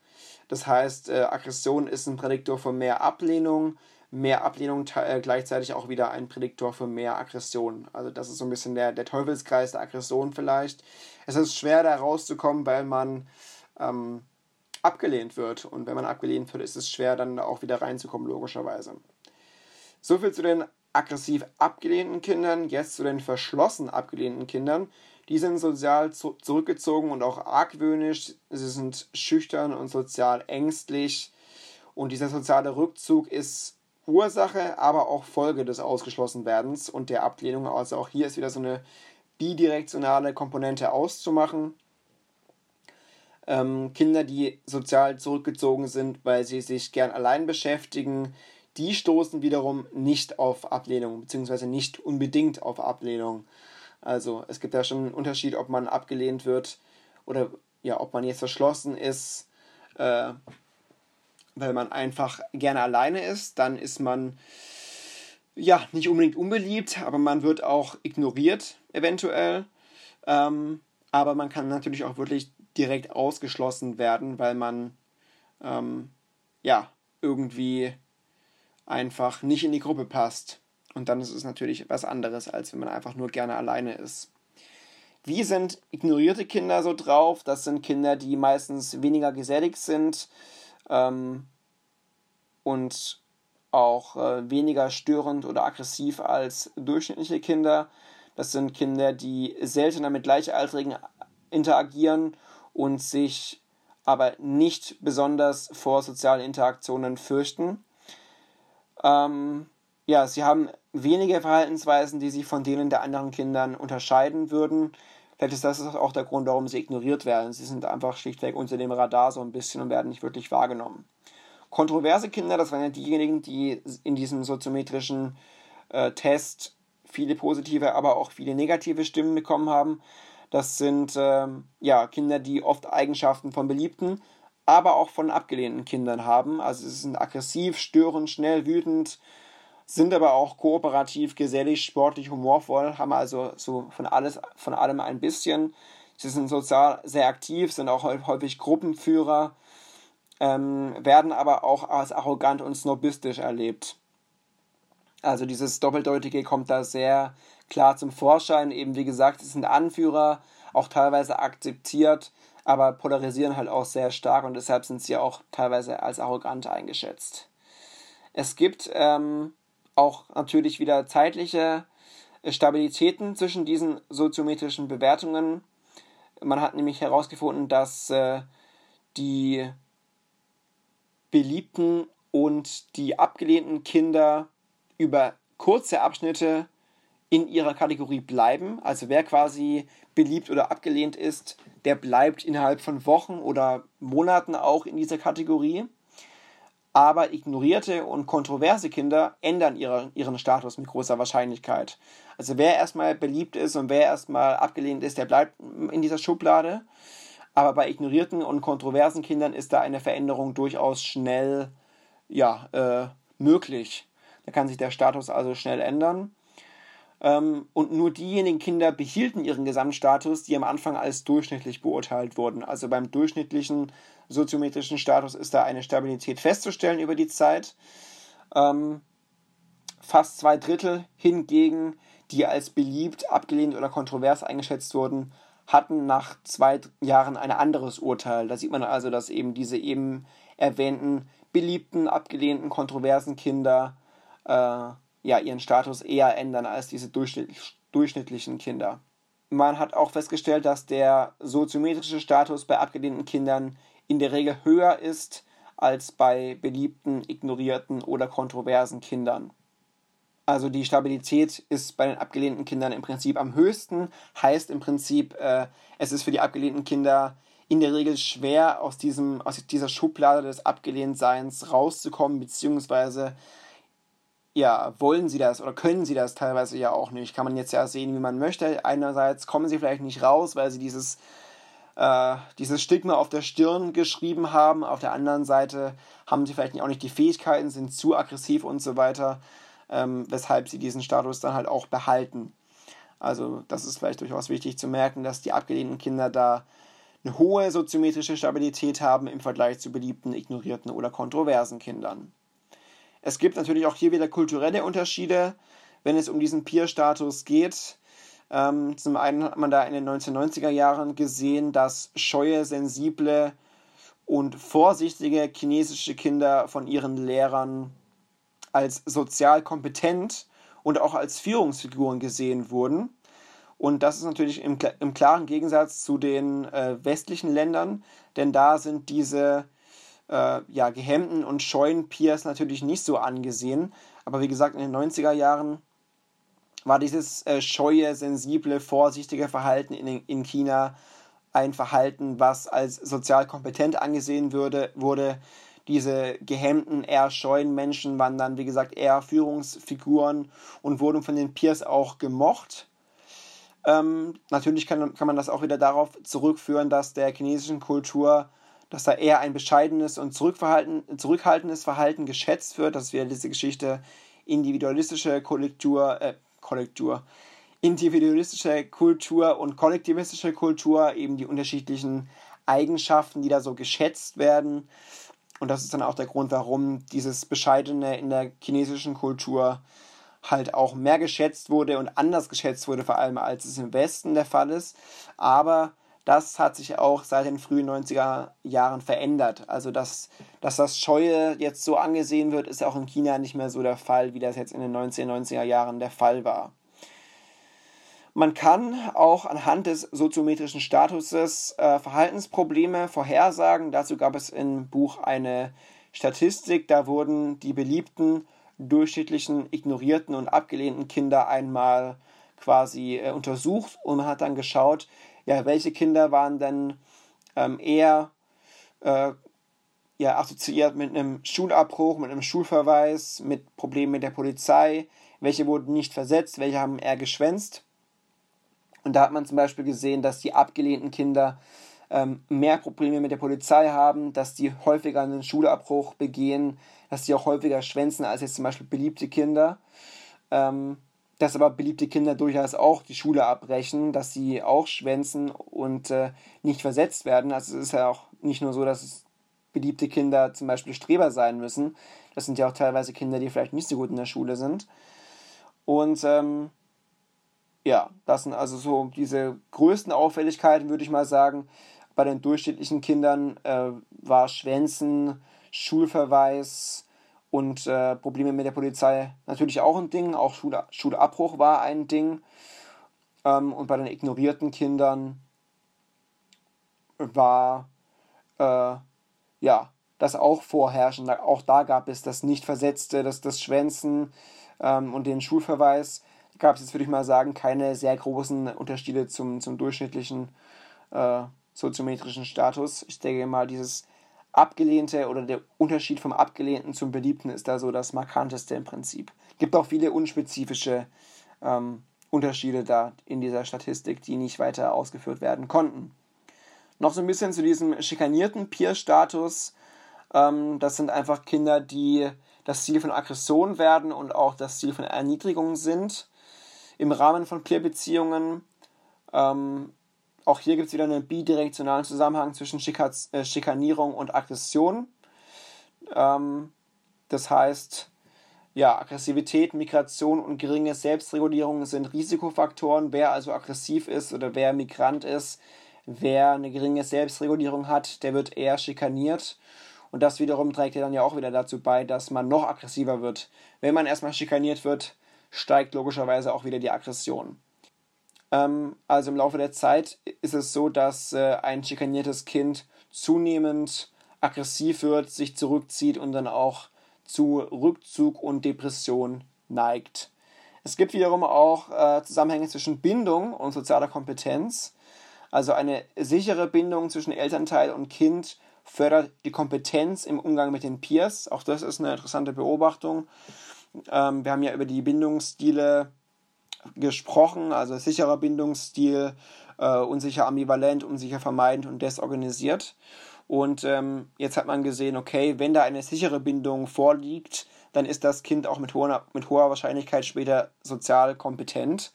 Das heißt, äh, Aggression ist ein Prädiktor für mehr Ablehnung, mehr Ablehnung äh, gleichzeitig auch wieder ein Prädiktor für mehr Aggression. Also das ist so ein bisschen der, der Teufelskreis der Aggression vielleicht. Es ist schwer da rauszukommen, weil man ähm, abgelehnt wird. Und wenn man abgelehnt wird, ist es schwer, dann auch wieder reinzukommen, logischerweise. So viel zu den aggressiv abgelehnten Kindern, jetzt zu den verschlossen abgelehnten Kindern. Die sind sozial zu zurückgezogen und auch argwöhnisch. Sie sind schüchtern und sozial ängstlich. Und dieser soziale Rückzug ist Ursache, aber auch Folge des Ausgeschlossenwerdens und der Ablehnung. Also auch hier ist wieder so eine bidirektionale Komponente auszumachen. Ähm, Kinder, die sozial zurückgezogen sind, weil sie sich gern allein beschäftigen, die stoßen wiederum nicht auf Ablehnung, beziehungsweise nicht unbedingt auf Ablehnung. Also es gibt ja schon einen Unterschied, ob man abgelehnt wird oder ja, ob man jetzt verschlossen ist, äh, weil man einfach gerne alleine ist, dann ist man ja nicht unbedingt unbeliebt, aber man wird auch ignoriert eventuell. Ähm, aber man kann natürlich auch wirklich direkt ausgeschlossen werden, weil man ähm, ja irgendwie einfach nicht in die Gruppe passt. Und dann ist es natürlich was anderes, als wenn man einfach nur gerne alleine ist. Wie sind ignorierte Kinder so drauf? Das sind Kinder, die meistens weniger gesellig sind ähm, und auch äh, weniger störend oder aggressiv als durchschnittliche Kinder. Das sind Kinder, die seltener mit Gleichaltrigen interagieren und sich aber nicht besonders vor sozialen Interaktionen fürchten. Ähm, ja, sie haben wenige Verhaltensweisen, die sich von denen der anderen Kindern unterscheiden würden. Vielleicht ist das auch der Grund, warum sie ignoriert werden. Sie sind einfach schlichtweg unter dem Radar so ein bisschen und werden nicht wirklich wahrgenommen. Kontroverse Kinder, das waren ja diejenigen, die in diesem soziometrischen äh, Test viele positive, aber auch viele negative Stimmen bekommen haben. Das sind äh, ja, Kinder, die oft Eigenschaften von Beliebten, aber auch von abgelehnten Kindern haben. Also sie sind aggressiv, störend, schnell, wütend, sind aber auch kooperativ, gesellig, sportlich, humorvoll, haben also so von alles, von allem ein bisschen. Sie sind sozial sehr aktiv, sind auch häufig Gruppenführer, ähm, werden aber auch als arrogant und snobistisch erlebt. Also dieses Doppeldeutige kommt da sehr klar zum Vorschein. Eben wie gesagt, es sind Anführer, auch teilweise akzeptiert, aber polarisieren halt auch sehr stark und deshalb sind sie auch teilweise als arrogant eingeschätzt. Es gibt ähm, auch natürlich wieder zeitliche Stabilitäten zwischen diesen soziometrischen Bewertungen. Man hat nämlich herausgefunden, dass äh, die beliebten und die abgelehnten Kinder über kurze Abschnitte in ihrer Kategorie bleiben. Also wer quasi beliebt oder abgelehnt ist, der bleibt innerhalb von Wochen oder Monaten auch in dieser Kategorie. Aber ignorierte und kontroverse Kinder ändern ihre, ihren Status mit großer Wahrscheinlichkeit. Also wer erstmal beliebt ist und wer erstmal abgelehnt ist, der bleibt in dieser Schublade. Aber bei ignorierten und kontroversen Kindern ist da eine Veränderung durchaus schnell ja, äh, möglich. Da kann sich der Status also schnell ändern. Ähm, und nur diejenigen Kinder behielten ihren Gesamtstatus, die am Anfang als durchschnittlich beurteilt wurden. Also beim durchschnittlichen soziometrischen Status ist da eine Stabilität festzustellen über die Zeit. Ähm, fast zwei Drittel hingegen, die als beliebt, abgelehnt oder kontrovers eingeschätzt wurden, hatten nach zwei Jahren ein anderes Urteil. Da sieht man also, dass eben diese eben erwähnten beliebten, abgelehnten, kontroversen Kinder äh, ja, ihren Status eher ändern als diese durchschnittlichen Kinder. Man hat auch festgestellt, dass der soziometrische Status bei abgelehnten Kindern in der Regel höher ist als bei beliebten, ignorierten oder kontroversen Kindern. Also die Stabilität ist bei den abgelehnten Kindern im Prinzip am höchsten, heißt im Prinzip, äh, es ist für die abgelehnten Kinder in der Regel schwer, aus, diesem, aus dieser Schublade des Abgelehntseins rauszukommen, beziehungsweise ja, wollen sie das oder können sie das teilweise ja auch nicht. Kann man jetzt ja sehen, wie man möchte. Einerseits kommen sie vielleicht nicht raus, weil sie dieses, äh, dieses Stigma auf der Stirn geschrieben haben. Auf der anderen Seite haben sie vielleicht auch nicht die Fähigkeiten, sind zu aggressiv und so weiter ähm, weshalb sie diesen Status dann halt auch behalten. Also das ist vielleicht durchaus wichtig zu merken, dass die abgelehnten Kinder da eine hohe soziometrische Stabilität haben im Vergleich zu beliebten, ignorierten oder kontroversen Kindern. Es gibt natürlich auch hier wieder kulturelle Unterschiede, wenn es um diesen Peer-Status geht. Ähm, zum einen hat man da in den 1990er Jahren gesehen, dass scheue, sensible und vorsichtige chinesische Kinder von ihren Lehrern als sozial kompetent und auch als Führungsfiguren gesehen wurden. Und das ist natürlich im, im klaren Gegensatz zu den äh, westlichen Ländern, denn da sind diese äh, ja, gehemmten und scheuen Peers natürlich nicht so angesehen. Aber wie gesagt, in den 90er Jahren war dieses äh, scheue, sensible, vorsichtige Verhalten in, in China ein Verhalten, was als sozial kompetent angesehen würde, wurde, diese gehemmten, eher scheuen Menschen waren dann, wie gesagt, eher Führungsfiguren und wurden von den Peers auch gemocht. Ähm, natürlich kann, kann man das auch wieder darauf zurückführen, dass der chinesischen Kultur, dass da eher ein bescheidenes und zurückhaltendes Verhalten geschätzt wird. Das wäre diese Geschichte individualistische Kollektur, äh, Kollektur, individualistische Kultur und kollektivistische Kultur, eben die unterschiedlichen Eigenschaften, die da so geschätzt werden. Und das ist dann auch der Grund, warum dieses Bescheidene in der chinesischen Kultur halt auch mehr geschätzt wurde und anders geschätzt wurde, vor allem als es im Westen der Fall ist. Aber das hat sich auch seit den frühen 90er Jahren verändert. Also, dass, dass das Scheue jetzt so angesehen wird, ist auch in China nicht mehr so der Fall, wie das jetzt in den 1990er Jahren der Fall war. Man kann auch anhand des soziometrischen Statuses äh, Verhaltensprobleme vorhersagen. Dazu gab es im Buch eine Statistik. Da wurden die beliebten, durchschnittlichen, ignorierten und abgelehnten Kinder einmal quasi äh, untersucht und man hat dann geschaut, ja, welche Kinder waren denn ähm, eher äh, ja, assoziiert mit einem Schulabbruch, mit einem Schulverweis, mit Problemen mit der Polizei, welche wurden nicht versetzt, welche haben eher geschwänzt. Und da hat man zum Beispiel gesehen, dass die abgelehnten Kinder ähm, mehr Probleme mit der Polizei haben, dass die häufiger einen Schulabbruch begehen, dass die auch häufiger schwänzen als jetzt zum Beispiel beliebte Kinder. Ähm, dass aber beliebte Kinder durchaus auch die Schule abbrechen, dass sie auch schwänzen und äh, nicht versetzt werden. Also es ist ja auch nicht nur so, dass beliebte Kinder zum Beispiel Streber sein müssen. Das sind ja auch teilweise Kinder, die vielleicht nicht so gut in der Schule sind. Und ähm, ja, das sind also so diese größten Auffälligkeiten, würde ich mal sagen. Bei den durchschnittlichen Kindern äh, war Schwänzen, Schulverweis und äh, Probleme mit der Polizei natürlich auch ein Ding. Auch Schule, Schulabbruch war ein Ding. Ähm, und bei den ignorierten Kindern war äh, ja das auch vorherrschend. Auch da gab es das Nicht-Versetzte, das, das Schwänzen ähm, und den Schulverweis. Gab es jetzt, würde ich mal sagen, keine sehr großen Unterschiede zum, zum durchschnittlichen äh, soziometrischen Status. Ich denke mal, dieses Abgelehnte oder der Unterschied vom Abgelehnten zum Beliebten ist da so das Markanteste im Prinzip. Gibt auch viele unspezifische ähm, Unterschiede da in dieser Statistik, die nicht weiter ausgeführt werden konnten. Noch so ein bisschen zu diesem schikanierten Peer-Status. Ähm, das sind einfach Kinder, die das Ziel von Aggression werden und auch das Ziel von Erniedrigung sind. Im Rahmen von Peer-Beziehungen ähm, auch hier gibt es wieder einen bidirektionalen Zusammenhang zwischen Schika äh, Schikanierung und Aggression. Ähm, das heißt, ja, Aggressivität, Migration und geringe Selbstregulierung sind Risikofaktoren. Wer also aggressiv ist oder wer Migrant ist, wer eine geringe Selbstregulierung hat, der wird eher schikaniert. Und das wiederum trägt ja dann ja auch wieder dazu bei, dass man noch aggressiver wird. Wenn man erstmal schikaniert wird, steigt logischerweise auch wieder die Aggression. Ähm, also im Laufe der Zeit ist es so, dass äh, ein schikaniertes Kind zunehmend aggressiv wird, sich zurückzieht und dann auch zu Rückzug und Depression neigt. Es gibt wiederum auch äh, Zusammenhänge zwischen Bindung und sozialer Kompetenz. Also eine sichere Bindung zwischen Elternteil und Kind fördert die Kompetenz im Umgang mit den Peers. Auch das ist eine interessante Beobachtung. Ähm, wir haben ja über die Bindungsstile gesprochen, also sicherer Bindungsstil, äh, unsicher ambivalent, unsicher vermeidend und desorganisiert. Und ähm, jetzt hat man gesehen, okay, wenn da eine sichere Bindung vorliegt, dann ist das Kind auch mit hoher, mit hoher Wahrscheinlichkeit später sozial kompetent.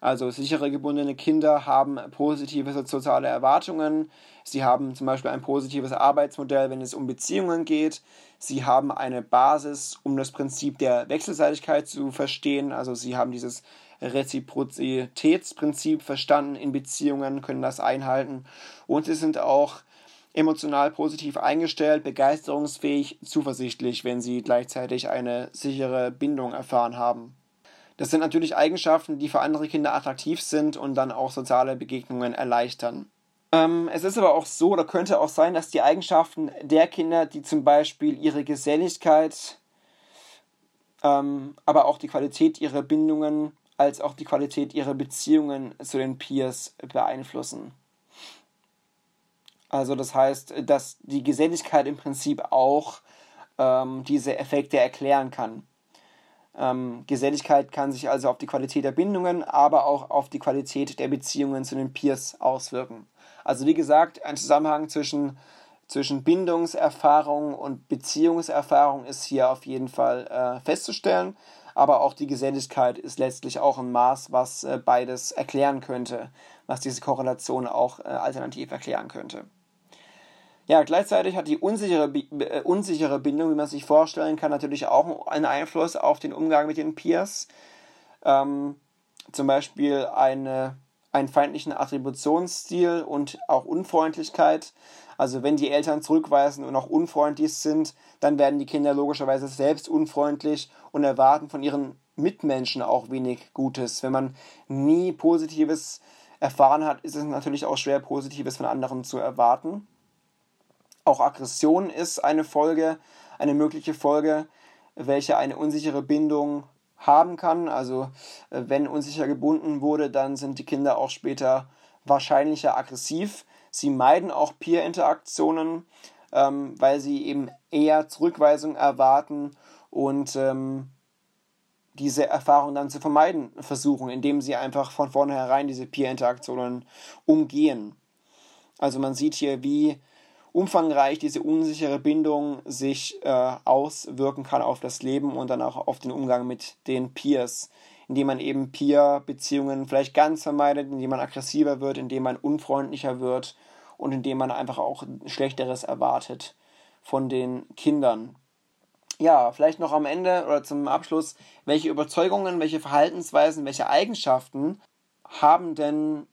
Also sichere gebundene Kinder haben positive soziale Erwartungen. Sie haben zum Beispiel ein positives Arbeitsmodell, wenn es um Beziehungen geht. Sie haben eine Basis, um das Prinzip der Wechselseitigkeit zu verstehen. Also sie haben dieses Reziprozitätsprinzip verstanden in Beziehungen, können das einhalten und sie sind auch emotional positiv eingestellt, begeisterungsfähig, zuversichtlich, wenn sie gleichzeitig eine sichere Bindung erfahren haben. Das sind natürlich Eigenschaften, die für andere Kinder attraktiv sind und dann auch soziale Begegnungen erleichtern. Ähm, es ist aber auch so, oder könnte auch sein, dass die Eigenschaften der Kinder, die zum Beispiel ihre Geselligkeit, ähm, aber auch die Qualität ihrer Bindungen als auch die Qualität ihrer Beziehungen zu den Peers beeinflussen. Also das heißt, dass die Geselligkeit im Prinzip auch ähm, diese Effekte erklären kann. Ähm, Geselligkeit kann sich also auf die Qualität der Bindungen, aber auch auf die Qualität der Beziehungen zu den Peers auswirken. Also wie gesagt, ein Zusammenhang zwischen, zwischen Bindungserfahrung und Beziehungserfahrung ist hier auf jeden Fall äh, festzustellen aber auch die Geselligkeit ist letztlich auch ein Maß, was äh, beides erklären könnte, was diese Korrelation auch äh, alternativ erklären könnte. Ja, gleichzeitig hat die unsichere, äh, unsichere Bindung, wie man sich vorstellen kann, natürlich auch einen Einfluss auf den Umgang mit den Peers. Ähm, zum Beispiel eine, einen feindlichen Attributionsstil und auch Unfreundlichkeit. Also wenn die Eltern zurückweisen und auch unfreundlich sind, dann werden die Kinder logischerweise selbst unfreundlich und erwarten von ihren Mitmenschen auch wenig Gutes. Wenn man nie Positives erfahren hat, ist es natürlich auch schwer, Positives von anderen zu erwarten. Auch Aggression ist eine Folge, eine mögliche Folge, welche eine unsichere Bindung haben kann. Also äh, wenn unsicher gebunden wurde, dann sind die Kinder auch später wahrscheinlicher aggressiv. Sie meiden auch Peer-Interaktionen, ähm, weil sie eben eher Zurückweisung erwarten und ähm, diese Erfahrung dann zu vermeiden versuchen, indem sie einfach von vornherein diese Peer-Interaktionen umgehen. Also man sieht hier, wie umfangreich diese unsichere Bindung sich äh, auswirken kann auf das Leben und dann auch auf den Umgang mit den Peers indem man eben Peer-Beziehungen vielleicht ganz vermeidet, indem man aggressiver wird, indem man unfreundlicher wird und indem man einfach auch Schlechteres erwartet von den Kindern. Ja, vielleicht noch am Ende oder zum Abschluss, welche Überzeugungen, welche Verhaltensweisen, welche Eigenschaften haben denn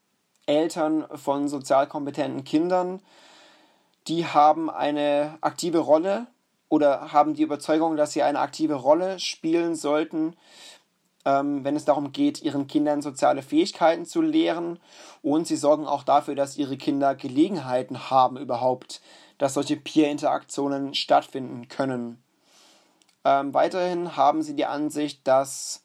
Eltern von sozial kompetenten Kindern? Die haben eine aktive Rolle oder haben die Überzeugung, dass sie eine aktive Rolle spielen sollten, ähm, wenn es darum geht, ihren Kindern soziale Fähigkeiten zu lehren. Und sie sorgen auch dafür, dass ihre Kinder Gelegenheiten haben überhaupt, dass solche Peer-Interaktionen stattfinden können. Ähm, weiterhin haben sie die Ansicht, dass,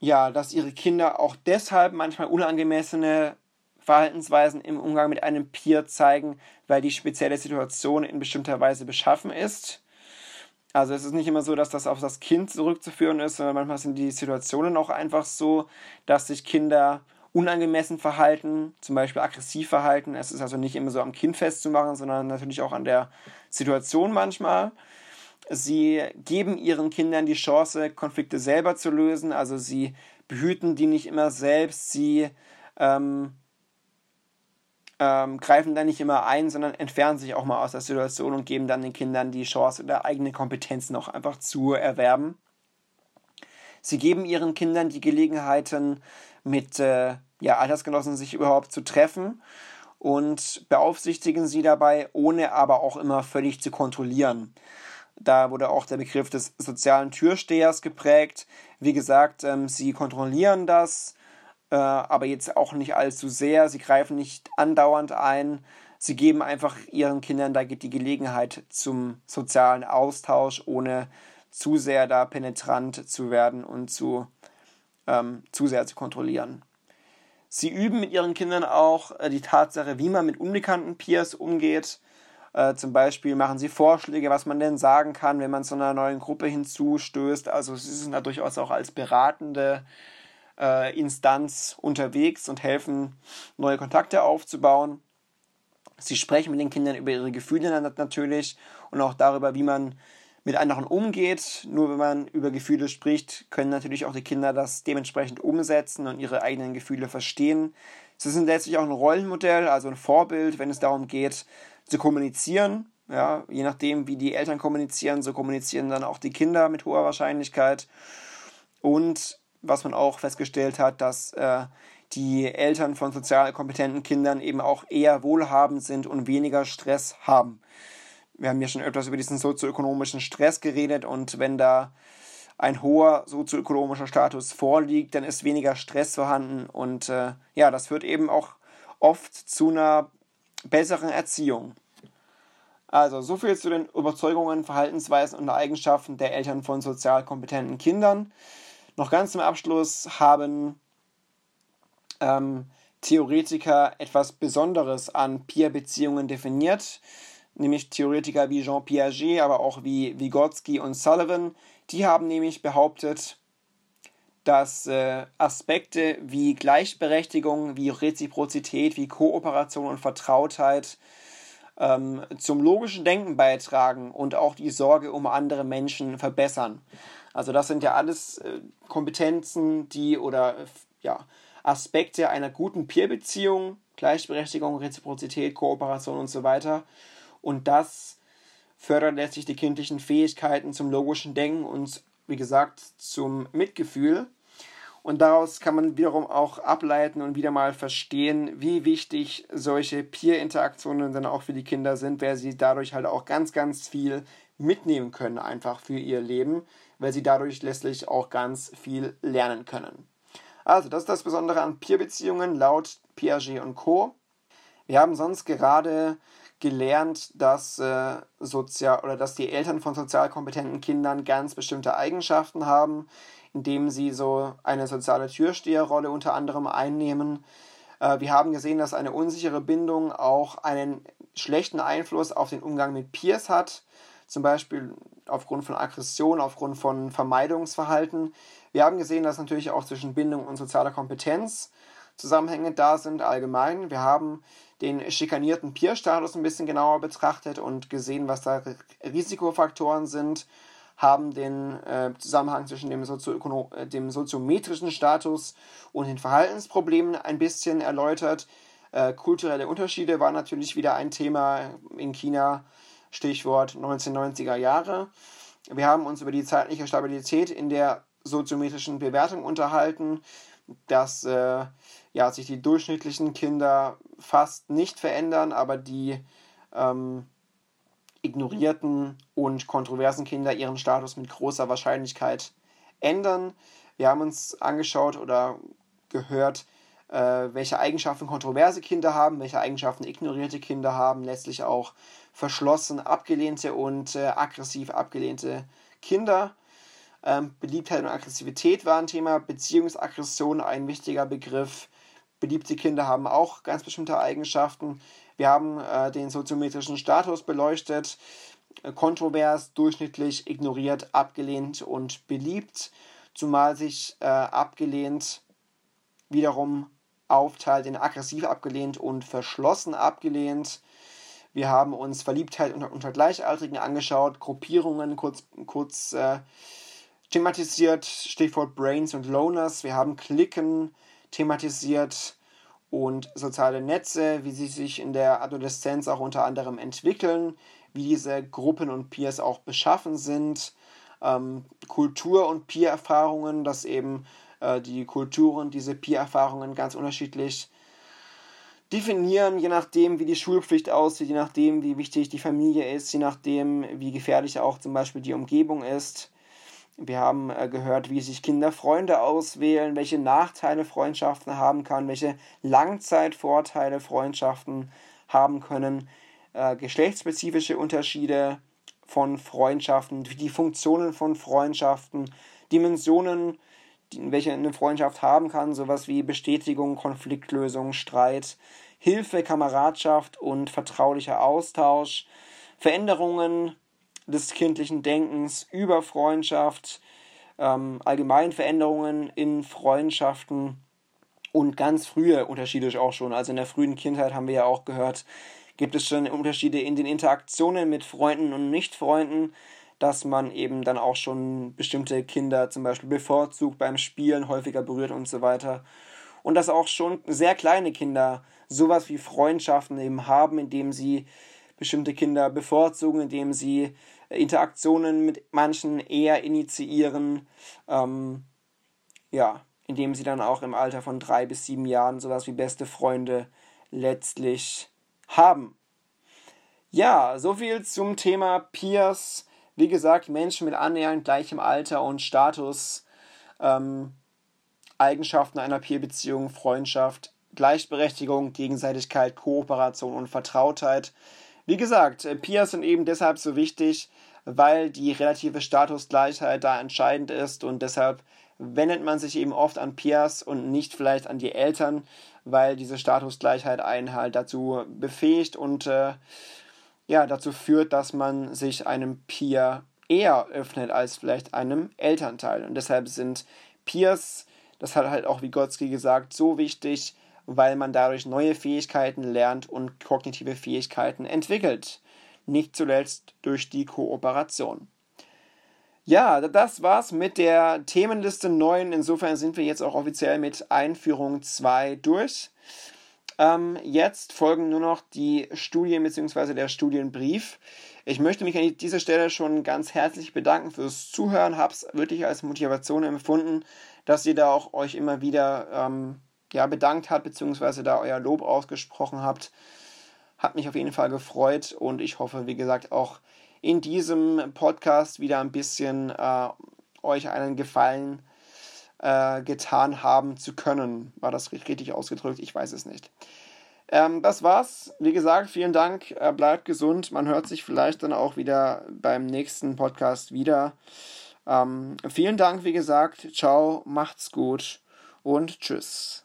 ja, dass ihre Kinder auch deshalb manchmal unangemessene Verhaltensweisen im Umgang mit einem Peer zeigen, weil die spezielle Situation in bestimmter Weise beschaffen ist. Also es ist nicht immer so, dass das auf das Kind zurückzuführen ist, sondern manchmal sind die Situationen auch einfach so, dass sich Kinder unangemessen verhalten, zum Beispiel aggressiv verhalten. Es ist also nicht immer so am Kind festzumachen, sondern natürlich auch an der Situation manchmal. Sie geben ihren Kindern die Chance, Konflikte selber zu lösen. Also sie behüten die nicht immer selbst. Sie ähm, ähm, greifen da nicht immer ein, sondern entfernen sich auch mal aus der Situation und geben dann den Kindern die Chance, ihre eigene Kompetenzen auch einfach zu erwerben. Sie geben ihren Kindern die Gelegenheiten, mit äh, ja, Altersgenossen sich überhaupt zu treffen und beaufsichtigen sie dabei, ohne aber auch immer völlig zu kontrollieren. Da wurde auch der Begriff des sozialen Türstehers geprägt. Wie gesagt, ähm, sie kontrollieren das, äh, aber jetzt auch nicht allzu sehr. Sie greifen nicht andauernd ein. Sie geben einfach ihren Kindern da die Gelegenheit zum sozialen Austausch, ohne zu sehr da penetrant zu werden und zu, ähm, zu sehr zu kontrollieren. Sie üben mit ihren Kindern auch äh, die Tatsache, wie man mit unbekannten Peers umgeht. Äh, zum Beispiel machen sie Vorschläge, was man denn sagen kann, wenn man zu einer neuen Gruppe hinzustößt. Also sie sind da durchaus auch als beratende äh, Instanz unterwegs und helfen, neue Kontakte aufzubauen. Sie sprechen mit den Kindern über ihre Gefühle natürlich und auch darüber, wie man mit anderen umgeht. Nur wenn man über Gefühle spricht, können natürlich auch die Kinder das dementsprechend umsetzen und ihre eigenen Gefühle verstehen. Sie sind letztlich auch ein Rollenmodell, also ein Vorbild, wenn es darum geht, zu kommunizieren. Ja, je nachdem, wie die Eltern kommunizieren, so kommunizieren dann auch die Kinder mit hoher Wahrscheinlichkeit. Und was man auch festgestellt hat, dass äh, die Eltern von sozial kompetenten Kindern eben auch eher wohlhabend sind und weniger Stress haben. Wir haben ja schon öfters über diesen sozioökonomischen Stress geredet und wenn da ein hoher sozioökonomischer Status vorliegt, dann ist weniger Stress vorhanden und äh, ja, das führt eben auch oft zu einer besseren Erziehung. Also, so viel zu den Überzeugungen, Verhaltensweisen und Eigenschaften der Eltern von sozial kompetenten Kindern. Noch ganz zum Abschluss haben ähm, Theoretiker etwas Besonderes an Peer-Beziehungen definiert, nämlich Theoretiker wie Jean Piaget, aber auch wie Vygotsky und Sullivan. Die haben nämlich behauptet, dass äh, Aspekte wie Gleichberechtigung, wie Reziprozität, wie Kooperation und Vertrautheit ähm, zum logischen Denken beitragen und auch die Sorge um andere Menschen verbessern. Also das sind ja alles äh, Kompetenzen, die oder äh, ja, Aspekte einer guten Peer-Beziehung, Gleichberechtigung, Reziprozität, Kooperation und so weiter. Und das fördert letztlich die kindlichen Fähigkeiten zum logischen Denken und wie gesagt zum Mitgefühl. Und daraus kann man wiederum auch ableiten und wieder mal verstehen, wie wichtig solche Peer-Interaktionen dann auch für die Kinder sind, weil sie dadurch halt auch ganz, ganz viel mitnehmen können, einfach für ihr Leben weil sie dadurch letztlich auch ganz viel lernen können. Also, das ist das Besondere an Peer-Beziehungen laut Piaget und Co. Wir haben sonst gerade gelernt, dass äh, sozial oder dass die Eltern von sozial kompetenten Kindern ganz bestimmte Eigenschaften haben, indem sie so eine soziale Türsteherrolle unter anderem einnehmen. Äh, wir haben gesehen, dass eine unsichere Bindung auch einen schlechten Einfluss auf den Umgang mit Peers hat zum Beispiel aufgrund von Aggression, aufgrund von Vermeidungsverhalten. Wir haben gesehen, dass natürlich auch zwischen Bindung und sozialer Kompetenz Zusammenhänge da sind allgemein. Wir haben den schikanierten Peer-Status ein bisschen genauer betrachtet und gesehen, was da Risikofaktoren sind, haben den äh, Zusammenhang zwischen dem, äh, dem soziometrischen Status und den Verhaltensproblemen ein bisschen erläutert. Äh, kulturelle Unterschiede waren natürlich wieder ein Thema in China Stichwort 1990er Jahre. Wir haben uns über die zeitliche Stabilität in der soziometrischen Bewertung unterhalten, dass äh, ja, sich die durchschnittlichen Kinder fast nicht verändern, aber die ähm, ignorierten und kontroversen Kinder ihren Status mit großer Wahrscheinlichkeit ändern. Wir haben uns angeschaut oder gehört, äh, welche Eigenschaften kontroverse Kinder haben, welche Eigenschaften ignorierte Kinder haben, letztlich auch verschlossen abgelehnte und äh, aggressiv abgelehnte Kinder. Ähm, Beliebtheit und Aggressivität war ein Thema, Beziehungsaggression ein wichtiger Begriff. Beliebte Kinder haben auch ganz bestimmte Eigenschaften. Wir haben äh, den soziometrischen Status beleuchtet, äh, kontrovers, durchschnittlich, ignoriert, abgelehnt und beliebt, zumal sich äh, abgelehnt wiederum aufteilt in aggressiv abgelehnt und verschlossen abgelehnt. Wir haben uns Verliebtheit unter, unter Gleichaltrigen angeschaut, Gruppierungen kurz, kurz äh, thematisiert, Stichwort Brains und Loners. Wir haben Klicken thematisiert und soziale Netze, wie sie sich in der Adoleszenz auch unter anderem entwickeln, wie diese Gruppen und Peers auch beschaffen sind, ähm, Kultur- und Peer-Erfahrungen, dass eben äh, die Kulturen diese Peer-Erfahrungen ganz unterschiedlich definieren, je nachdem, wie die Schulpflicht aussieht, je nachdem, wie wichtig die Familie ist, je nachdem, wie gefährlich auch zum Beispiel die Umgebung ist. Wir haben äh, gehört, wie sich Kinder Freunde auswählen, welche Nachteile Freundschaften haben kann, welche Langzeitvorteile Freundschaften haben können, äh, geschlechtsspezifische Unterschiede von Freundschaften, die Funktionen von Freundschaften, Dimensionen welche eine Freundschaft haben kann, sowas wie Bestätigung, Konfliktlösung, Streit, Hilfe, Kameradschaft und vertraulicher Austausch, Veränderungen des kindlichen Denkens über Freundschaft, ähm, allgemein Veränderungen in Freundschaften und ganz frühe Unterschiede auch schon. Also in der frühen Kindheit haben wir ja auch gehört, gibt es schon Unterschiede in den Interaktionen mit Freunden und Nicht-Freunden dass man eben dann auch schon bestimmte Kinder zum Beispiel bevorzugt beim Spielen, häufiger berührt und so weiter. Und dass auch schon sehr kleine Kinder sowas wie Freundschaften eben haben, indem sie bestimmte Kinder bevorzugen, indem sie Interaktionen mit manchen eher initiieren, ähm, ja, indem sie dann auch im Alter von drei bis sieben Jahren sowas wie beste Freunde letztlich haben. Ja, soviel zum Thema Peers wie gesagt, Menschen mit annähernd gleichem Alter und Status, ähm, Eigenschaften einer Peer-Beziehung, Freundschaft, Gleichberechtigung, Gegenseitigkeit, Kooperation und Vertrautheit. Wie gesagt, äh, Peers sind eben deshalb so wichtig, weil die relative Statusgleichheit da entscheidend ist und deshalb wendet man sich eben oft an Peers und nicht vielleicht an die Eltern, weil diese Statusgleichheit einen halt dazu befähigt und äh, ja, dazu führt, dass man sich einem Peer eher öffnet als vielleicht einem Elternteil. Und deshalb sind Peers, das hat halt auch Vygotsky gesagt, so wichtig, weil man dadurch neue Fähigkeiten lernt und kognitive Fähigkeiten entwickelt. Nicht zuletzt durch die Kooperation. Ja, das war's mit der Themenliste 9. Insofern sind wir jetzt auch offiziell mit Einführung 2 durch. Ähm, jetzt folgen nur noch die Studien bzw. der Studienbrief. Ich möchte mich an dieser Stelle schon ganz herzlich bedanken fürs Zuhören. Habe es wirklich als Motivation empfunden, dass ihr da auch euch immer wieder ähm, ja, bedankt habt bzw. da euer Lob ausgesprochen habt. Hat mich auf jeden Fall gefreut und ich hoffe, wie gesagt, auch in diesem Podcast wieder ein bisschen äh, euch einen Gefallen äh, getan haben zu können. War das richtig ausgedrückt? Ich weiß es nicht. Ähm, das war's. Wie gesagt, vielen Dank. Äh, bleibt gesund. Man hört sich vielleicht dann auch wieder beim nächsten Podcast wieder. Ähm, vielen Dank, wie gesagt. Ciao, macht's gut und tschüss.